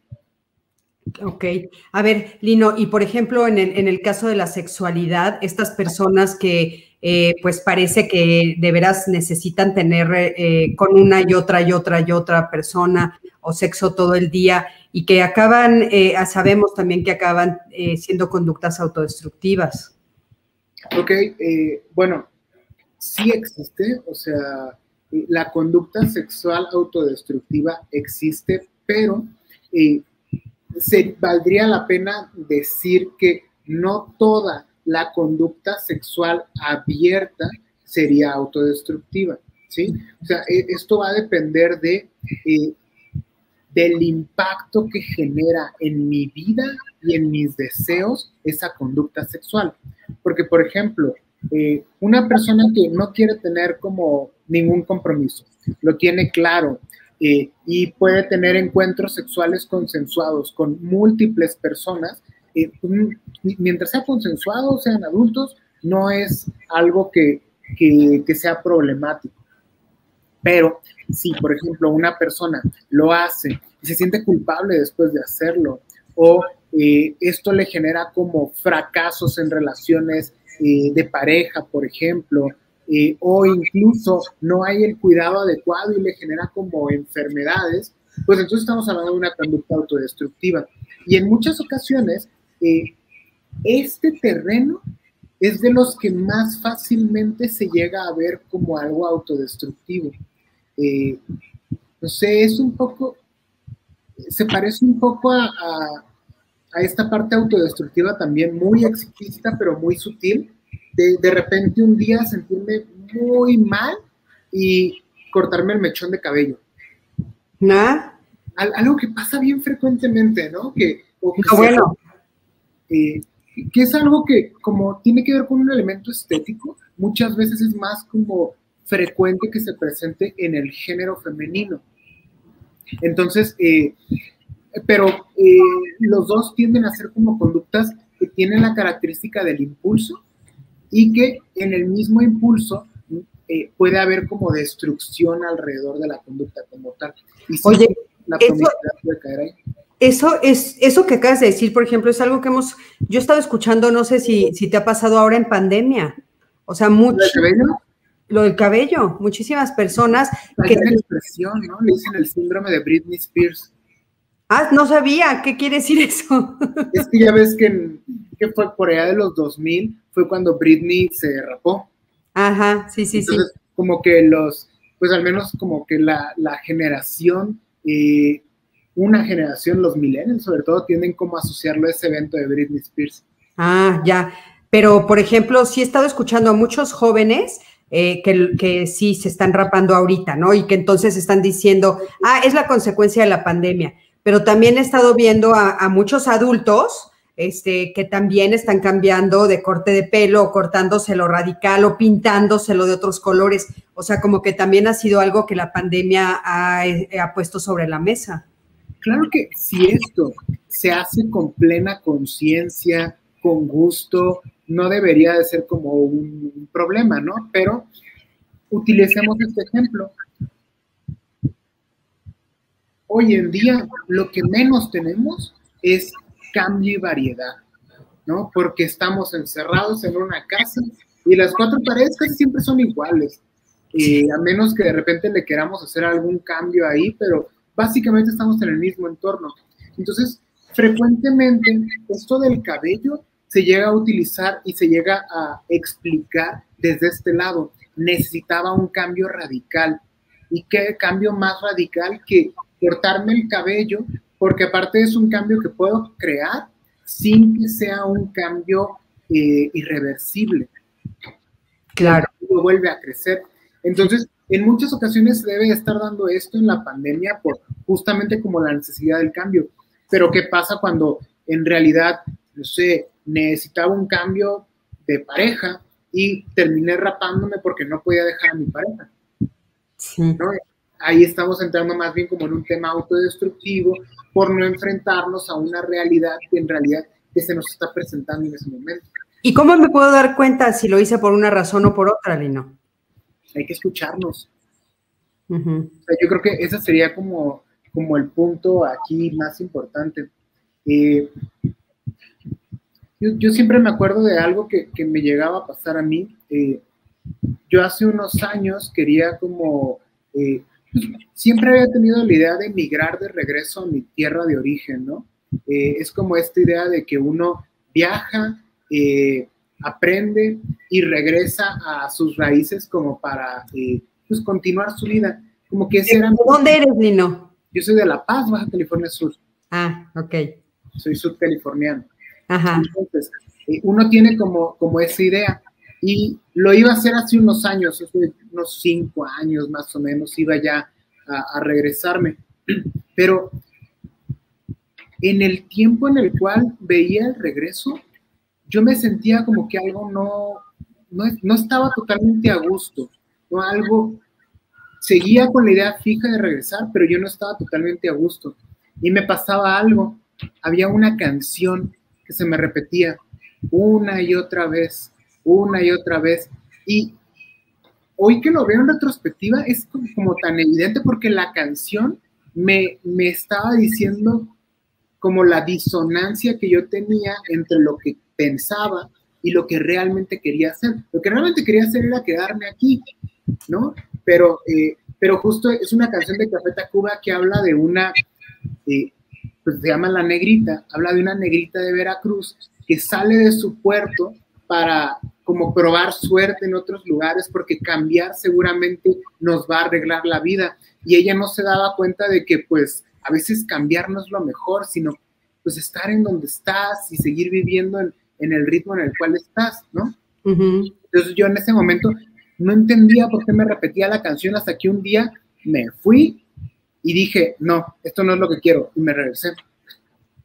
Ok. A ver, Lino, y por ejemplo, en el, caso de la sexualidad, estas personas que eh, pues parece que de veras necesitan tener eh, con una y otra y otra y otra persona o sexo todo el día y que acaban, eh, sabemos también que acaban siendo conductas autodestructivas. Ok, bueno, sí existe, o sea, la conducta sexual autodestructiva existe, pero eh, se, valdría la pena decir que no toda la conducta sexual abierta sería autodestructiva, ¿sí? O sea, e, esto va a depender de, eh, del impacto que genera en mi vida y en mis deseos esa conducta sexual. Porque, por ejemplo, eh, una persona que no quiere tener como ningún compromiso, lo tiene claro eh, y puede tener encuentros sexuales consensuados con múltiples personas, eh, pues, mientras sea consensuado, sean adultos, no es algo que, que sea problemático. Pero si, por ejemplo, una persona lo hace y se siente culpable después de hacerlo, o esto le genera como fracasos en relaciones eh, de pareja, por ejemplo, eh, o incluso no hay el cuidado adecuado y le genera como enfermedades, pues entonces estamos hablando de una conducta autodestructiva. Y en muchas ocasiones, eh, este terreno es de los que más fácilmente se llega a ver como algo autodestructivo. no sé, es un poco, se parece un poco a, a esta parte autodestructiva también muy explícita, pero muy sutil, de, de repente un día sentirme muy mal y cortarme el mechón de cabello. ¿No? algo que pasa bien frecuentemente, ¿no? Que, bueno. Eh, que es algo que como tiene que ver con un elemento estético, muchas veces es más como frecuente que se presente en el género femenino. Entonces, eh, pero eh, los dos tienden a ser como conductas que tienen la característica del impulso y que en el mismo impulso eh, puede haber como destrucción alrededor de la conducta como tal. Y Oye, la eso, puede caer ahí. Eso es, eso que acabas de decir, por ejemplo, es algo que hemos, yo he estado escuchando, no sé si, si te ha pasado ahora en pandemia. O sea, mucho. Lo del cabello, muchísimas personas. Hay que, una expresión, ¿no? Le dicen el síndrome de Britney Spears. Ah, no sabía. ¿Qué quiere decir eso? Es que ya ves que, que fue por allá de los 2000, fue cuando Britney se rapó. Ajá, sí, sí, Entonces, sí. Como que los, pues al menos como que la, la generación, eh, una generación, los millennials sobre todo, tienden como a asociarlo a ese evento de Britney Spears. Ah, ya. Pero, por ejemplo, sí he estado escuchando a muchos jóvenes eh, que, sí se están rapando ahorita, ¿no? Y que entonces están diciendo, ah, es la consecuencia de la pandemia pero también he estado viendo a, muchos adultos este, que también están cambiando de corte de pelo, o cortándoselo radical o pintándoselo de otros colores. O sea, como que también ha sido algo que la pandemia ha, eh, ha puesto sobre la mesa. Claro que si esto se hace con plena conciencia, con gusto, no debería de ser como un problema, ¿no? Pero utilicemos este ejemplo hoy en día lo que menos tenemos es cambio y variedad, ¿no? Porque estamos encerrados en una casa y las cuatro paredes casi siempre son iguales, eh, a menos que de repente le queramos hacer algún cambio ahí, pero básicamente estamos en el mismo entorno. Entonces, frecuentemente esto del cabello se llega a utilizar y se llega a explicar desde este lado. Necesitaba un cambio radical. ¿Y qué cambio más radical que cortarme el cabello, porque aparte es un cambio que puedo crear sin que sea un cambio eh, irreversible. Claro. Vuelve a crecer. Entonces, en muchas ocasiones se debe estar dando esto en la pandemia por justamente como la necesidad del cambio. Pero ¿qué pasa cuando en realidad, no sé, necesitaba un cambio de pareja y terminé rapándome porque no podía dejar a mi pareja? Sí ahí estamos entrando más bien como en un tema autodestructivo por no enfrentarnos a una realidad que en realidad que se nos está presentando en ese momento. ¿Y cómo me puedo dar cuenta si lo hice por una razón o por otra, Lino? Hay que escucharnos. yo creo que ese sería como, como el punto aquí más importante. Eh, yo, siempre me acuerdo de algo que, me llegaba a pasar a mí. Eh, yo hace unos años quería como eh, siempre había tenido la idea de emigrar de regreso a mi tierra de origen, ¿no? Eh, es como esta idea de que uno viaja, eh, aprende y regresa a sus raíces como para pues, continuar su vida. Como que ese ¿Dónde eres, Lino? Yo soy de La Paz, Baja California Sur. Ah, ok. Soy sudcaliforniano. Ajá. Entonces, eh, uno tiene como, como esa idea. Y lo iba a hacer hace unos años, hace unos cinco años más o menos, iba ya a, a regresarme. Pero en el tiempo en el cual veía el regreso, yo me sentía como que algo no, no, estaba totalmente a gusto, no algo, seguía con la idea fija de regresar, pero yo no estaba totalmente a gusto. Y me pasaba algo, había una canción que se me repetía una y otra vez, una y otra vez. Y hoy que lo veo en retrospectiva es como, tan evidente porque la canción me, me estaba diciendo como la disonancia que yo tenía entre lo que pensaba y lo que realmente quería hacer. Lo que realmente quería hacer era quedarme aquí, ¿no? Pero, eh, pero justo es una canción de Café Tacuba que habla de una, eh, pues se llama La Negrita, habla de una negrita de Veracruz que sale de su puerto para como probar suerte en otros lugares porque cambiar seguramente nos va a arreglar la vida. Y ella no se daba cuenta de que pues a veces cambiar no es lo mejor, sino pues estar en donde estás y seguir viviendo en, en el ritmo en el cual estás, ¿no? Entonces yo en ese momento no entendía por qué me repetía la canción hasta que un día me fui y dije, no, esto no es lo que quiero, y me regresé.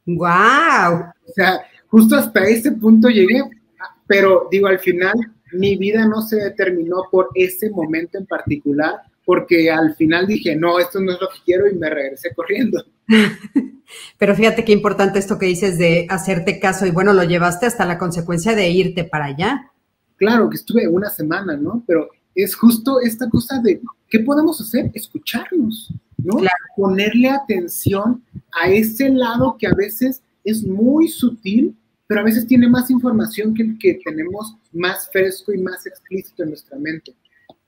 ¡Wow! O sea, justo hasta ese punto llegué, pero digo, al final mi vida no se determinó por ese momento en particular, porque al final dije, no, esto no es lo que quiero y me regresé corriendo. Pero fíjate qué importante esto que dices de hacerte caso y bueno, lo llevaste hasta la consecuencia de irte para allá. Claro, que estuve una semana, ¿no? Pero es justo esta cosa de, ¿qué podemos hacer? Escucharnos, ¿no? Ponerle atención a ese lado que a veces es muy sutil, pero a veces tiene más información que el que tenemos más fresco y más explícito en nuestra mente.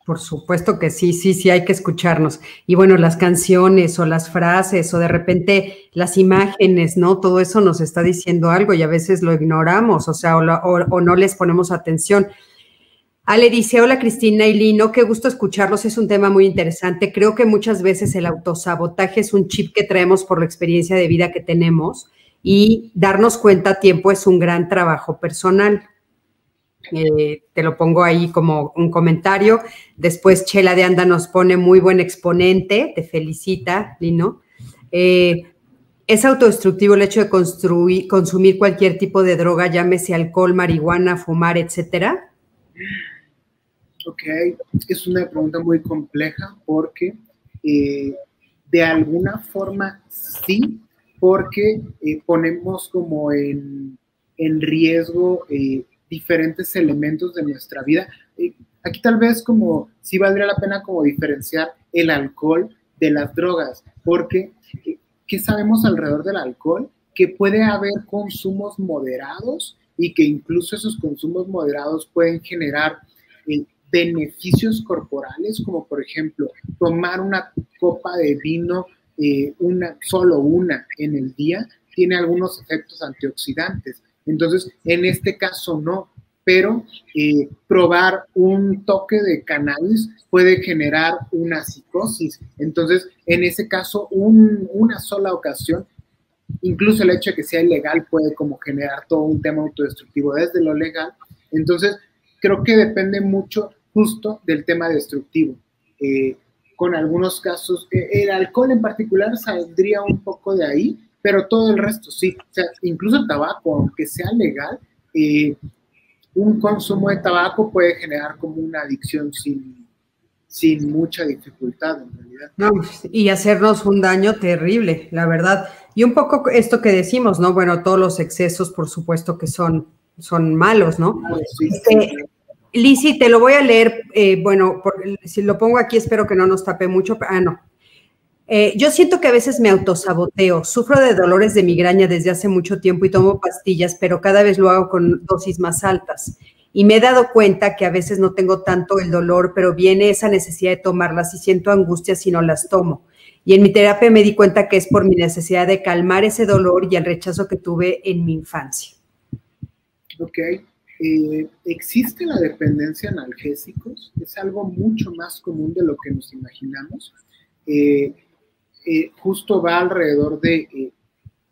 Por supuesto que sí, sí, sí, hay que escucharnos. Y bueno, las canciones o las frases o de repente las imágenes, ¿no? Todo eso nos está diciendo algo y a veces lo ignoramos, o sea, o, no les ponemos atención. Ale dice, hola Cristina y Lino, qué gusto escucharlos, es un tema muy interesante. Creo que muchas veces el autosabotaje es un chip que traemos por la experiencia de vida que tenemos y darnos cuenta a tiempo es un gran trabajo personal. Eh, te lo pongo ahí como un comentario. Después Chela de Anda nos pone muy buen exponente, te felicita, Lino. Eh, ¿Es autodestructivo el hecho de construir, consumir cualquier tipo de droga, llámese alcohol, marihuana, fumar, etcétera? Ok, es una pregunta muy compleja porque eh, de alguna forma sí, porque ponemos como en, en riesgo diferentes elementos de nuestra vida. Aquí tal vez como sí valdría la pena como diferenciar el alcohol de las drogas, porque eh, ¿qué sabemos alrededor del alcohol? Que puede haber consumos moderados y que incluso esos consumos moderados pueden generar eh, beneficios corporales, como por ejemplo tomar una copa de vino, eh, una, solo una en el día, tiene algunos efectos antioxidantes. Entonces, en este caso no, pero eh, probar un toque de cannabis puede generar una psicosis. Entonces, en ese caso, una sola ocasión, incluso el hecho de que sea ilegal puede como generar todo un tema autodestructivo desde lo legal. Entonces, creo que depende mucho justo del tema destructivo. Eh, con algunos casos, eh, el alcohol en particular saldría un poco de ahí, pero todo el resto sí, o sea, incluso el tabaco, aunque sea legal, eh, un consumo de tabaco puede generar como una adicción sin, sin mucha dificultad en realidad. No, y hacernos un daño terrible, la verdad. Y un poco esto que decimos, ¿no? Bueno, todos los excesos, por supuesto que son, son malos, ¿no? Sí, este, te lo voy a leer, eh, bueno, si lo pongo aquí, espero que no nos tape mucho. Ah, no, eh, yo siento que a veces me autosaboteo. Sufro de dolores de migraña desde hace mucho tiempo y tomo pastillas, pero cada vez lo hago con dosis más altas. Y me he dado cuenta que a veces no tengo tanto el dolor, pero viene esa necesidad de tomarlas y siento angustia si no las tomo. Y en mi terapia me di cuenta que es por mi necesidad de calmar ese dolor y el rechazo que tuve en mi infancia. Ok. Eh, existe la dependencia en analgésicos, es algo mucho más común de lo que nos imaginamos. Eh, eh, justo va alrededor de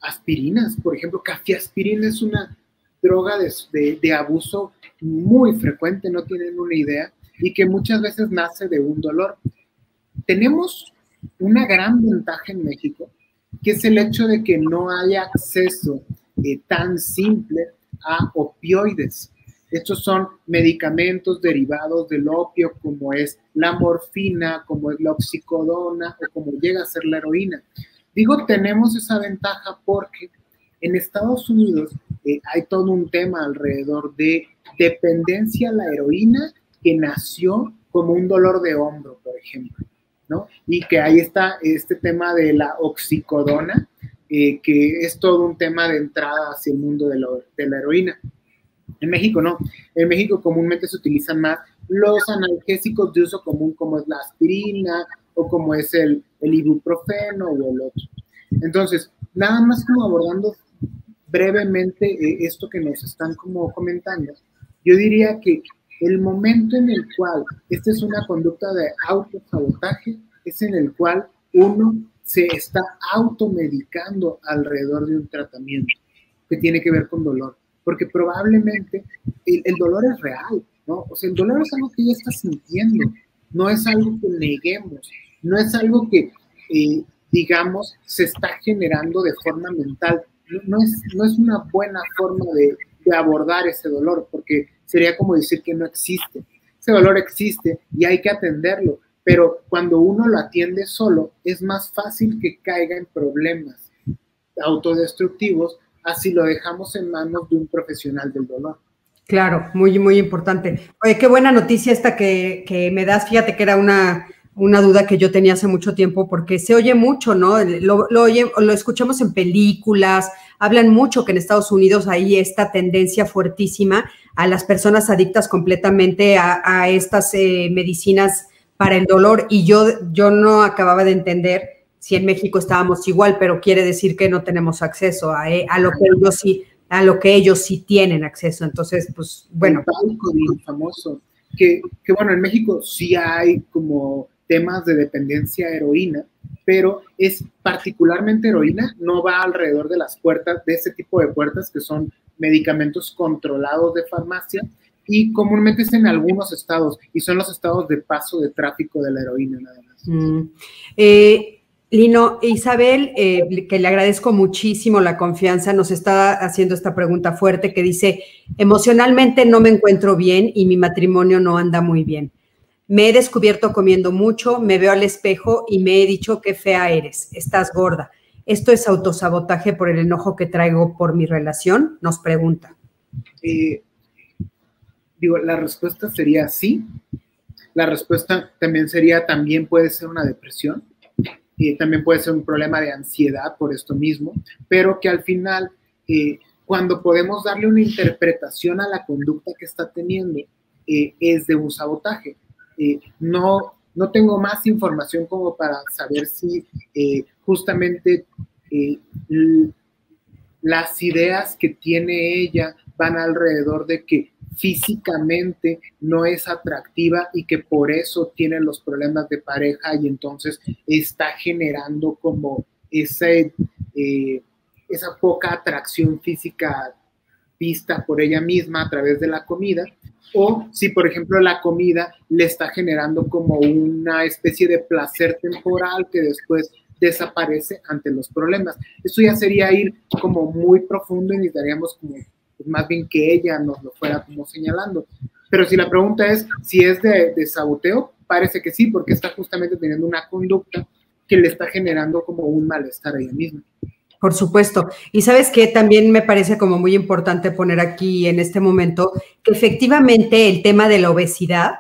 aspirinas, por ejemplo, cafeaspirina es una droga de, de, abuso muy frecuente, no tienen una idea, y que muchas veces nace de un dolor. Tenemos una gran ventaja en México, que es el hecho de que no hay acceso tan simple a opioides. Estos son medicamentos derivados del opio, como es la morfina, como es la oxicodona o como llega a ser la heroína. Digo, tenemos esa ventaja porque en Estados Unidos eh, hay todo un tema alrededor de dependencia a la heroína que nació como un dolor de hombro, por ejemplo, ¿no? Y que ahí está este tema de la oxicodona, eh, que es todo un tema de entrada hacia el mundo de la heroína. En México no. En México comúnmente se utilizan más los analgésicos de uso común como es la aspirina o como es el, ibuprofeno o el otro. Entonces, nada más como abordando brevemente eh, esto que nos están como comentando, yo diría que el momento en el cual esta es una conducta de autosabotaje es en el cual uno se está automedicando alrededor de un tratamiento que tiene que ver con dolor porque probablemente el, dolor es real, ¿no? O sea, el dolor es algo que ya estás sintiendo, no es algo que neguemos, no es algo que, eh, digamos, se está generando de forma mental. No, es, no es una buena forma de, de abordar ese dolor, porque sería como decir que no existe. Ese dolor existe y hay que atenderlo, pero cuando uno lo atiende solo, es más fácil que caiga en problemas autodestructivos así lo dejamos en manos de un profesional del dolor. Claro, muy, muy importante. Oye, qué buena noticia esta que, me das. Fíjate que era una, una, duda que yo tenía hace mucho tiempo, porque se oye mucho, ¿no? Lo, lo, lo escuchamos en películas, hablan mucho que en Estados Unidos hay esta tendencia fuertísima a las personas adictas completamente a, estas eh, medicinas para el dolor. Y yo, yo no acababa de entender si en México estábamos igual, pero quiere decir que no tenemos acceso a, eh, a lo que ellos sí, a lo que ellos sí tienen acceso. Entonces, pues bueno. El famoso, que, que bueno, en México sí hay como temas de dependencia heroína, pero es particularmente heroína, no va alrededor de las puertas, de ese tipo de puertas que son medicamentos controlados de farmacia y comúnmente es en algunos estados y son los estados de paso de tráfico de la heroína nada más. Mm. Eh, Lino, Isabel, eh, que le agradezco muchísimo la confianza, nos está haciendo esta pregunta fuerte que dice, emocionalmente no me encuentro bien y mi matrimonio no anda muy bien. Me he descubierto comiendo mucho, me veo al espejo y me he dicho qué fea eres, estás gorda. ¿Esto es autosabotaje por el enojo que traigo por mi relación? Nos pregunta. Digo, la respuesta sería sí. La respuesta también sería, también puede ser una depresión y también puede ser un problema de ansiedad por esto mismo, pero que al final, eh, cuando podemos darle una interpretación a la conducta que está teniendo, eh, es de un sabotaje. Eh, no, no tengo más información como para saber si justamente las ideas que tiene ella van alrededor de que físicamente no es atractiva y que por eso tiene los problemas de pareja y entonces está generando como eh, esa poca atracción física vista por ella misma a través de la comida, o si por ejemplo la comida le está generando como una especie de placer temporal que después desaparece ante los problemas. Eso ya sería ir como muy profundo y necesitaríamos como pues, más bien que ella nos lo fuera como señalando. Pero si la pregunta es si es de, de saboteo, parece que sí, porque está justamente teniendo una conducta que le está generando como un malestar a ella misma. Por supuesto. Y sabes que también me parece como muy importante poner aquí en este momento que efectivamente el tema de la obesidad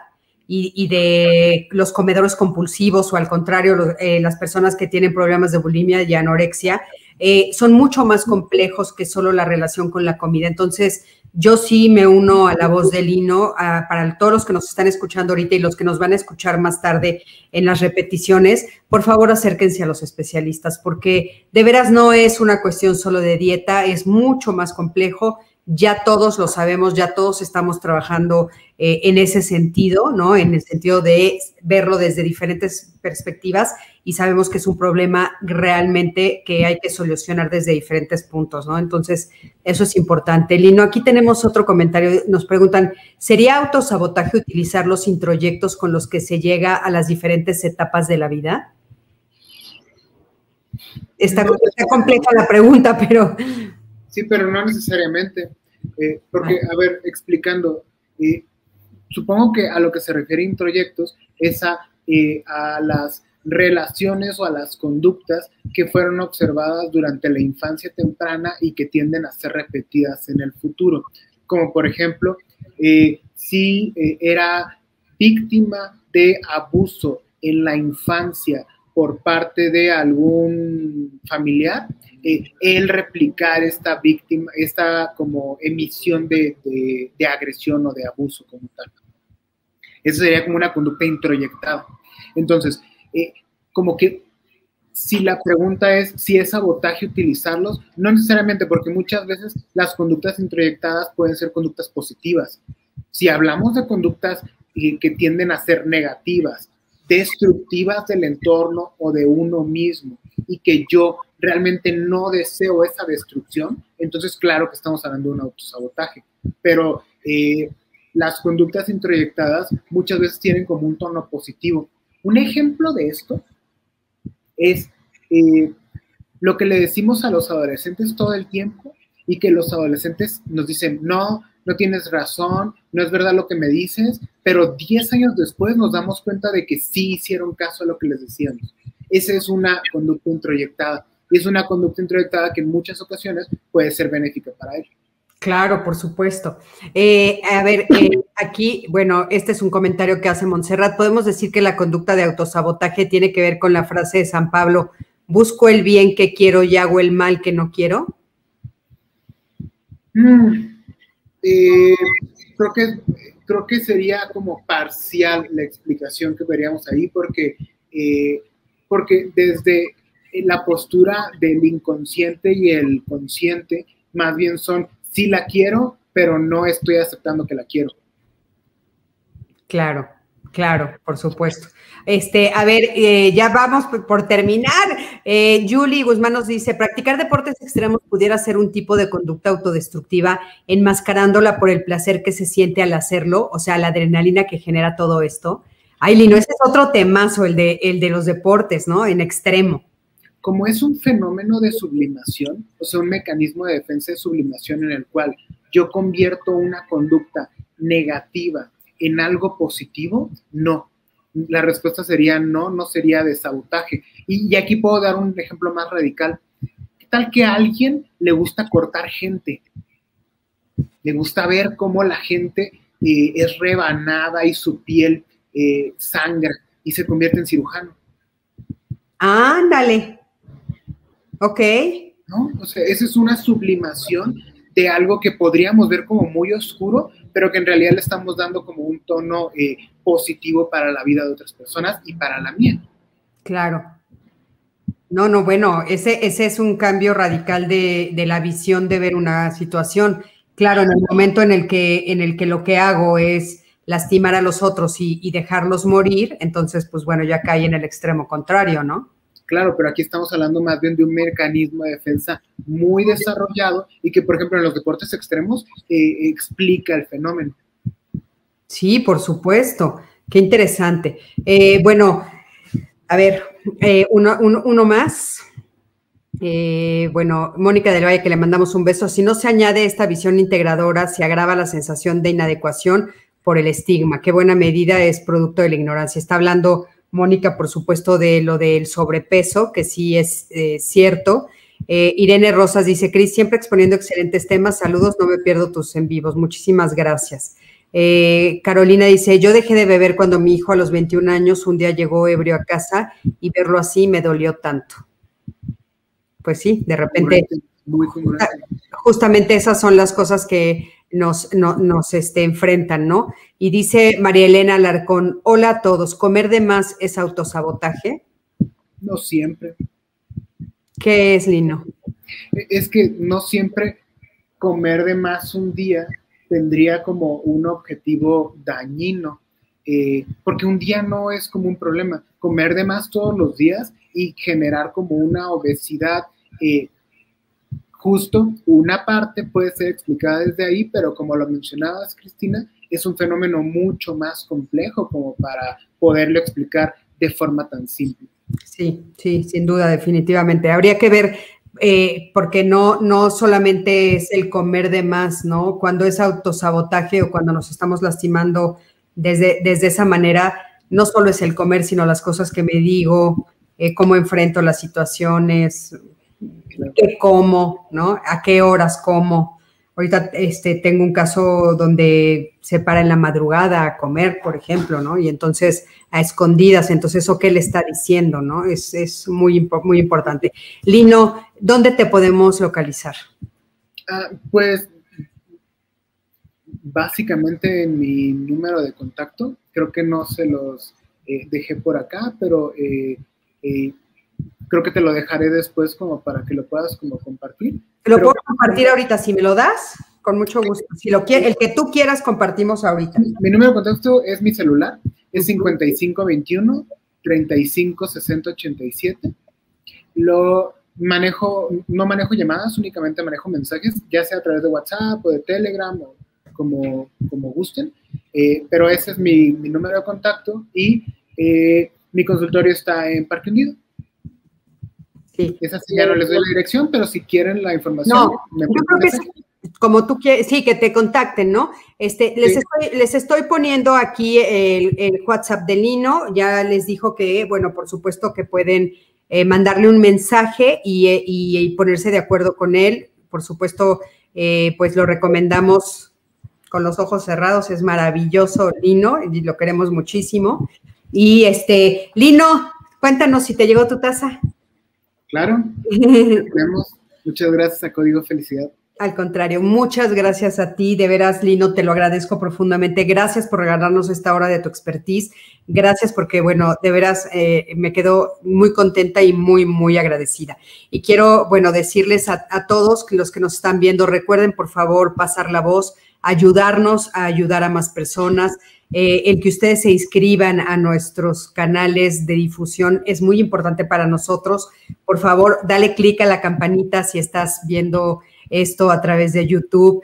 y, de los comedores compulsivos o al contrario, eh, las personas que tienen problemas de bulimia y anorexia, eh, son mucho más complejos que solo la relación con la comida. Entonces, yo sí me uno a la voz de Lino, para todos los que nos están escuchando ahorita y los que nos van a escuchar más tarde en las repeticiones, por favor acérquense a los especialistas, porque de veras no es una cuestión solo de dieta, es mucho más complejo ya todos lo sabemos, ya todos estamos trabajando eh, en ese sentido, ¿no? En el sentido de verlo desde diferentes perspectivas y sabemos que es un problema realmente que hay que solucionar desde diferentes puntos, ¿no? Entonces, eso es importante. Lino, aquí tenemos otro comentario. Nos preguntan, ¿sería autosabotaje utilizar los introyectos con los que se llega a las diferentes etapas de la vida? Está, compleja la pregunta, pero... Sí, pero no necesariamente. Eh, porque, a ver, explicando, eh, supongo que a lo que se refiere introyectos es a, eh, a las relaciones o a las conductas que fueron observadas durante la infancia temprana y que tienden a ser repetidas en el futuro. Como por ejemplo, eh, si eh, era víctima de abuso en la infancia por parte de algún familiar, eh, el replicar esta víctima, esta como emisión de, de agresión o de abuso como tal. Eso sería como una conducta introyectada. Entonces, eh, como que si la pregunta es si es sabotaje utilizarlos, no necesariamente, porque muchas veces las conductas introyectadas pueden ser conductas positivas. Si hablamos de conductas eh, que tienden a ser negativas, destructivas del entorno o de uno mismo, y que yo realmente no deseo esa destrucción, entonces claro que estamos hablando de un autosabotaje. Pero eh, las conductas introyectadas muchas veces tienen como un tono positivo. Un ejemplo de esto es eh, lo que le decimos a los adolescentes todo el tiempo y que los adolescentes nos dicen, no, no tienes razón, no es verdad lo que me dices, pero 10 años después nos damos cuenta de que sí hicieron caso a lo que les decíamos. Esa es una conducta introyectada y es una conducta introyectada que en muchas ocasiones puede ser benéfica para ellos. Claro, por supuesto. Eh, a ver, eh, aquí, bueno, este es un comentario que hace Montserrat. Podemos decir que la conducta de autosabotaje tiene que ver con la frase de San Pablo, busco el bien que quiero y hago el mal que no quiero. Mm, eh, creo, que, creo que sería como parcial la explicación que veríamos ahí, porque, porque desde la postura del inconsciente y el consciente, más bien son sí la quiero, pero no estoy aceptando que la quiero. Claro, claro, por supuesto. Este, a ver, eh, ya vamos por, terminar. Eh, Julie Guzmán nos dice, practicar deportes extremos pudiera ser un tipo de conducta autodestructiva, enmascarándola por el placer que se siente al hacerlo, o sea, la adrenalina que genera todo esto. Ay, Lino, ese es otro temazo, el de, el de los deportes, ¿no? En extremo como es un fenómeno de sublimación, o sea, un mecanismo de defensa de sublimación en el cual yo convierto una conducta negativa en algo positivo, no. La respuesta sería no, no sería de sabotaje. Y, aquí puedo dar un ejemplo más radical. ¿Qué tal que a alguien le gusta cortar gente? Le gusta ver cómo la gente eh, es rebanada y su piel eh, sangra y se convierte en cirujano. Ándale, Ok. ¿No? O sea, esa es una sublimación de algo que podríamos ver como muy oscuro, pero que en realidad le estamos dando como un tono eh, positivo para la vida de otras personas y para la mía. Claro. No, no, bueno, ese, ese es un cambio radical de, de, la visión de ver una situación. Claro, en el momento en el que, en el que lo que hago es lastimar a los otros y, y dejarlos morir, entonces, pues bueno, ya cae en el extremo contrario, ¿no? Claro, pero aquí estamos hablando más bien de un mecanismo de defensa muy desarrollado y que, por ejemplo, en los deportes extremos eh, explica el fenómeno. Sí, por supuesto. Qué interesante. Eh, bueno, a ver, eh, uno, más. bueno, Mónica del Valle, que le mandamos un beso. Si no se añade esta visión integradora, se agrava la sensación de inadecuación por el estigma. Qué buena medida es producto de la ignorancia. Está hablando Mónica, por supuesto, de lo del sobrepeso, que sí es eh, cierto. Eh, Irene Rosas dice, Cris, siempre exponiendo excelentes temas. Saludos, no me pierdo tus en vivos. Muchísimas gracias. Eh, Carolina dice, yo dejé de beber cuando mi hijo a los 21 años un día llegó ebrio a casa y verlo así me dolió tanto. Pues sí, de repente, justamente esas son las cosas que nos, nos este, enfrentan, ¿no? Y dice María Elena Alarcón, hola a todos, ¿comer de más es autosabotaje? No siempre. ¿Qué es, Lino? Es que no siempre comer de más un día tendría como un objetivo dañino, eh, porque un día no es como un problema. Comer de más todos los días y generar como una obesidad, eh, justo una parte puede ser explicada desde ahí, pero como lo mencionabas, Cristina, es un fenómeno mucho más complejo como para poderlo explicar de forma tan simple. Sí, sí, sin duda, definitivamente. Habría que ver, eh, porque no, no solamente es el comer de más, ¿no? Cuando es autosabotaje o cuando nos estamos lastimando desde, desde esa manera, no solo es el comer, sino las cosas que me digo, eh, cómo enfrento las situaciones, qué como, ¿no? A qué horas como. Ahorita este, tengo un caso donde se para en la madrugada a comer, por ejemplo, ¿no? Y entonces a escondidas, entonces eso qué le está diciendo, ¿no? Es, es muy, muy importante. Lino, ¿dónde te podemos localizar? Ah, pues básicamente en mi número de contacto, creo que no se los eh, dejé por acá, pero eh, eh, creo que te lo dejaré después como para que lo puedas como compartir. Te lo puedo compartir ahorita, si me lo das, con mucho gusto. Si lo quieres, el que tú quieras, compartimos ahorita. Mi número de contacto es mi celular, es 5521 356087. Lo manejo, no manejo llamadas, únicamente manejo mensajes, ya sea a través de WhatsApp o de Telegram o como, como gusten. Eh, pero ese es mi, mi, número de contacto y eh, mi consultorio está en Parque Unido. Sí. Esa sí ya no les doy la dirección, pero si quieren la información, no, yo creo que sí, como tú quieres, sí, que te contacten, ¿no? Este, les, estoy, les estoy poniendo aquí el, el, WhatsApp de Lino, ya les dijo que, bueno, por supuesto que pueden eh, mandarle un mensaje y, y, y, ponerse de acuerdo con él. Por supuesto, eh, pues lo recomendamos con los ojos cerrados, es maravilloso, Lino, y lo queremos muchísimo. Y este, Lino, cuéntanos si te llegó tu taza. Claro. Muchas gracias a Código Felicidad. Al contrario, muchas gracias a ti, de veras, Lino, te lo agradezco profundamente. Gracias por regalarnos esta hora de tu expertise. Gracias porque, bueno, de veras eh, me quedo muy contenta y muy, muy agradecida. Y quiero, bueno, decirles a, a todos los que nos están viendo, recuerden, por favor, pasar la voz, ayudarnos a ayudar a más personas. Eh, el que ustedes se inscriban a nuestros canales de difusión es muy importante para nosotros. Por favor, dale clic a la campanita si estás viendo esto a través de YouTube.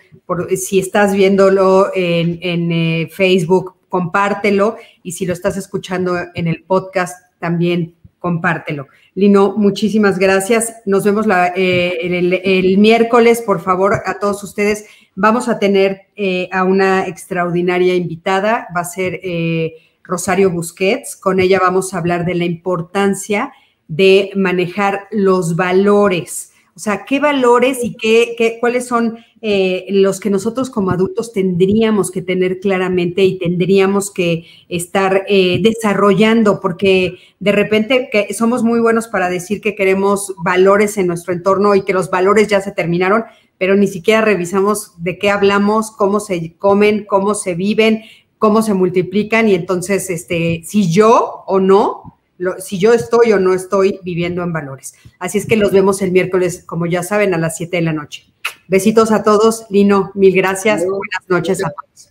Si estás viéndolo en, eh, Facebook, compártelo. Y si lo estás escuchando en el podcast, también compártelo. Lino, muchísimas gracias. Nos vemos eh, el, miércoles, por favor, a todos ustedes. Vamos a tener eh, a una extraordinaria invitada, va a ser eh, Rosario Busquets. Con ella vamos a hablar de la importancia de manejar los valores. O sea, qué valores y qué, qué cuáles son eh, los que nosotros como adultos tendríamos que tener claramente y tendríamos que estar desarrollando, porque de repente que somos muy buenos para decir que queremos valores en nuestro entorno y que los valores ya se terminaron, pero ni siquiera revisamos de qué hablamos, cómo se comen, cómo se viven, cómo se multiplican y entonces, este, si yo o no, lo, si yo estoy o no estoy viviendo en valores. Así es que los vemos el miércoles, como ya saben, a las 7 de la noche. Besitos a todos. Lino, mil gracias. Buenas noches a todos.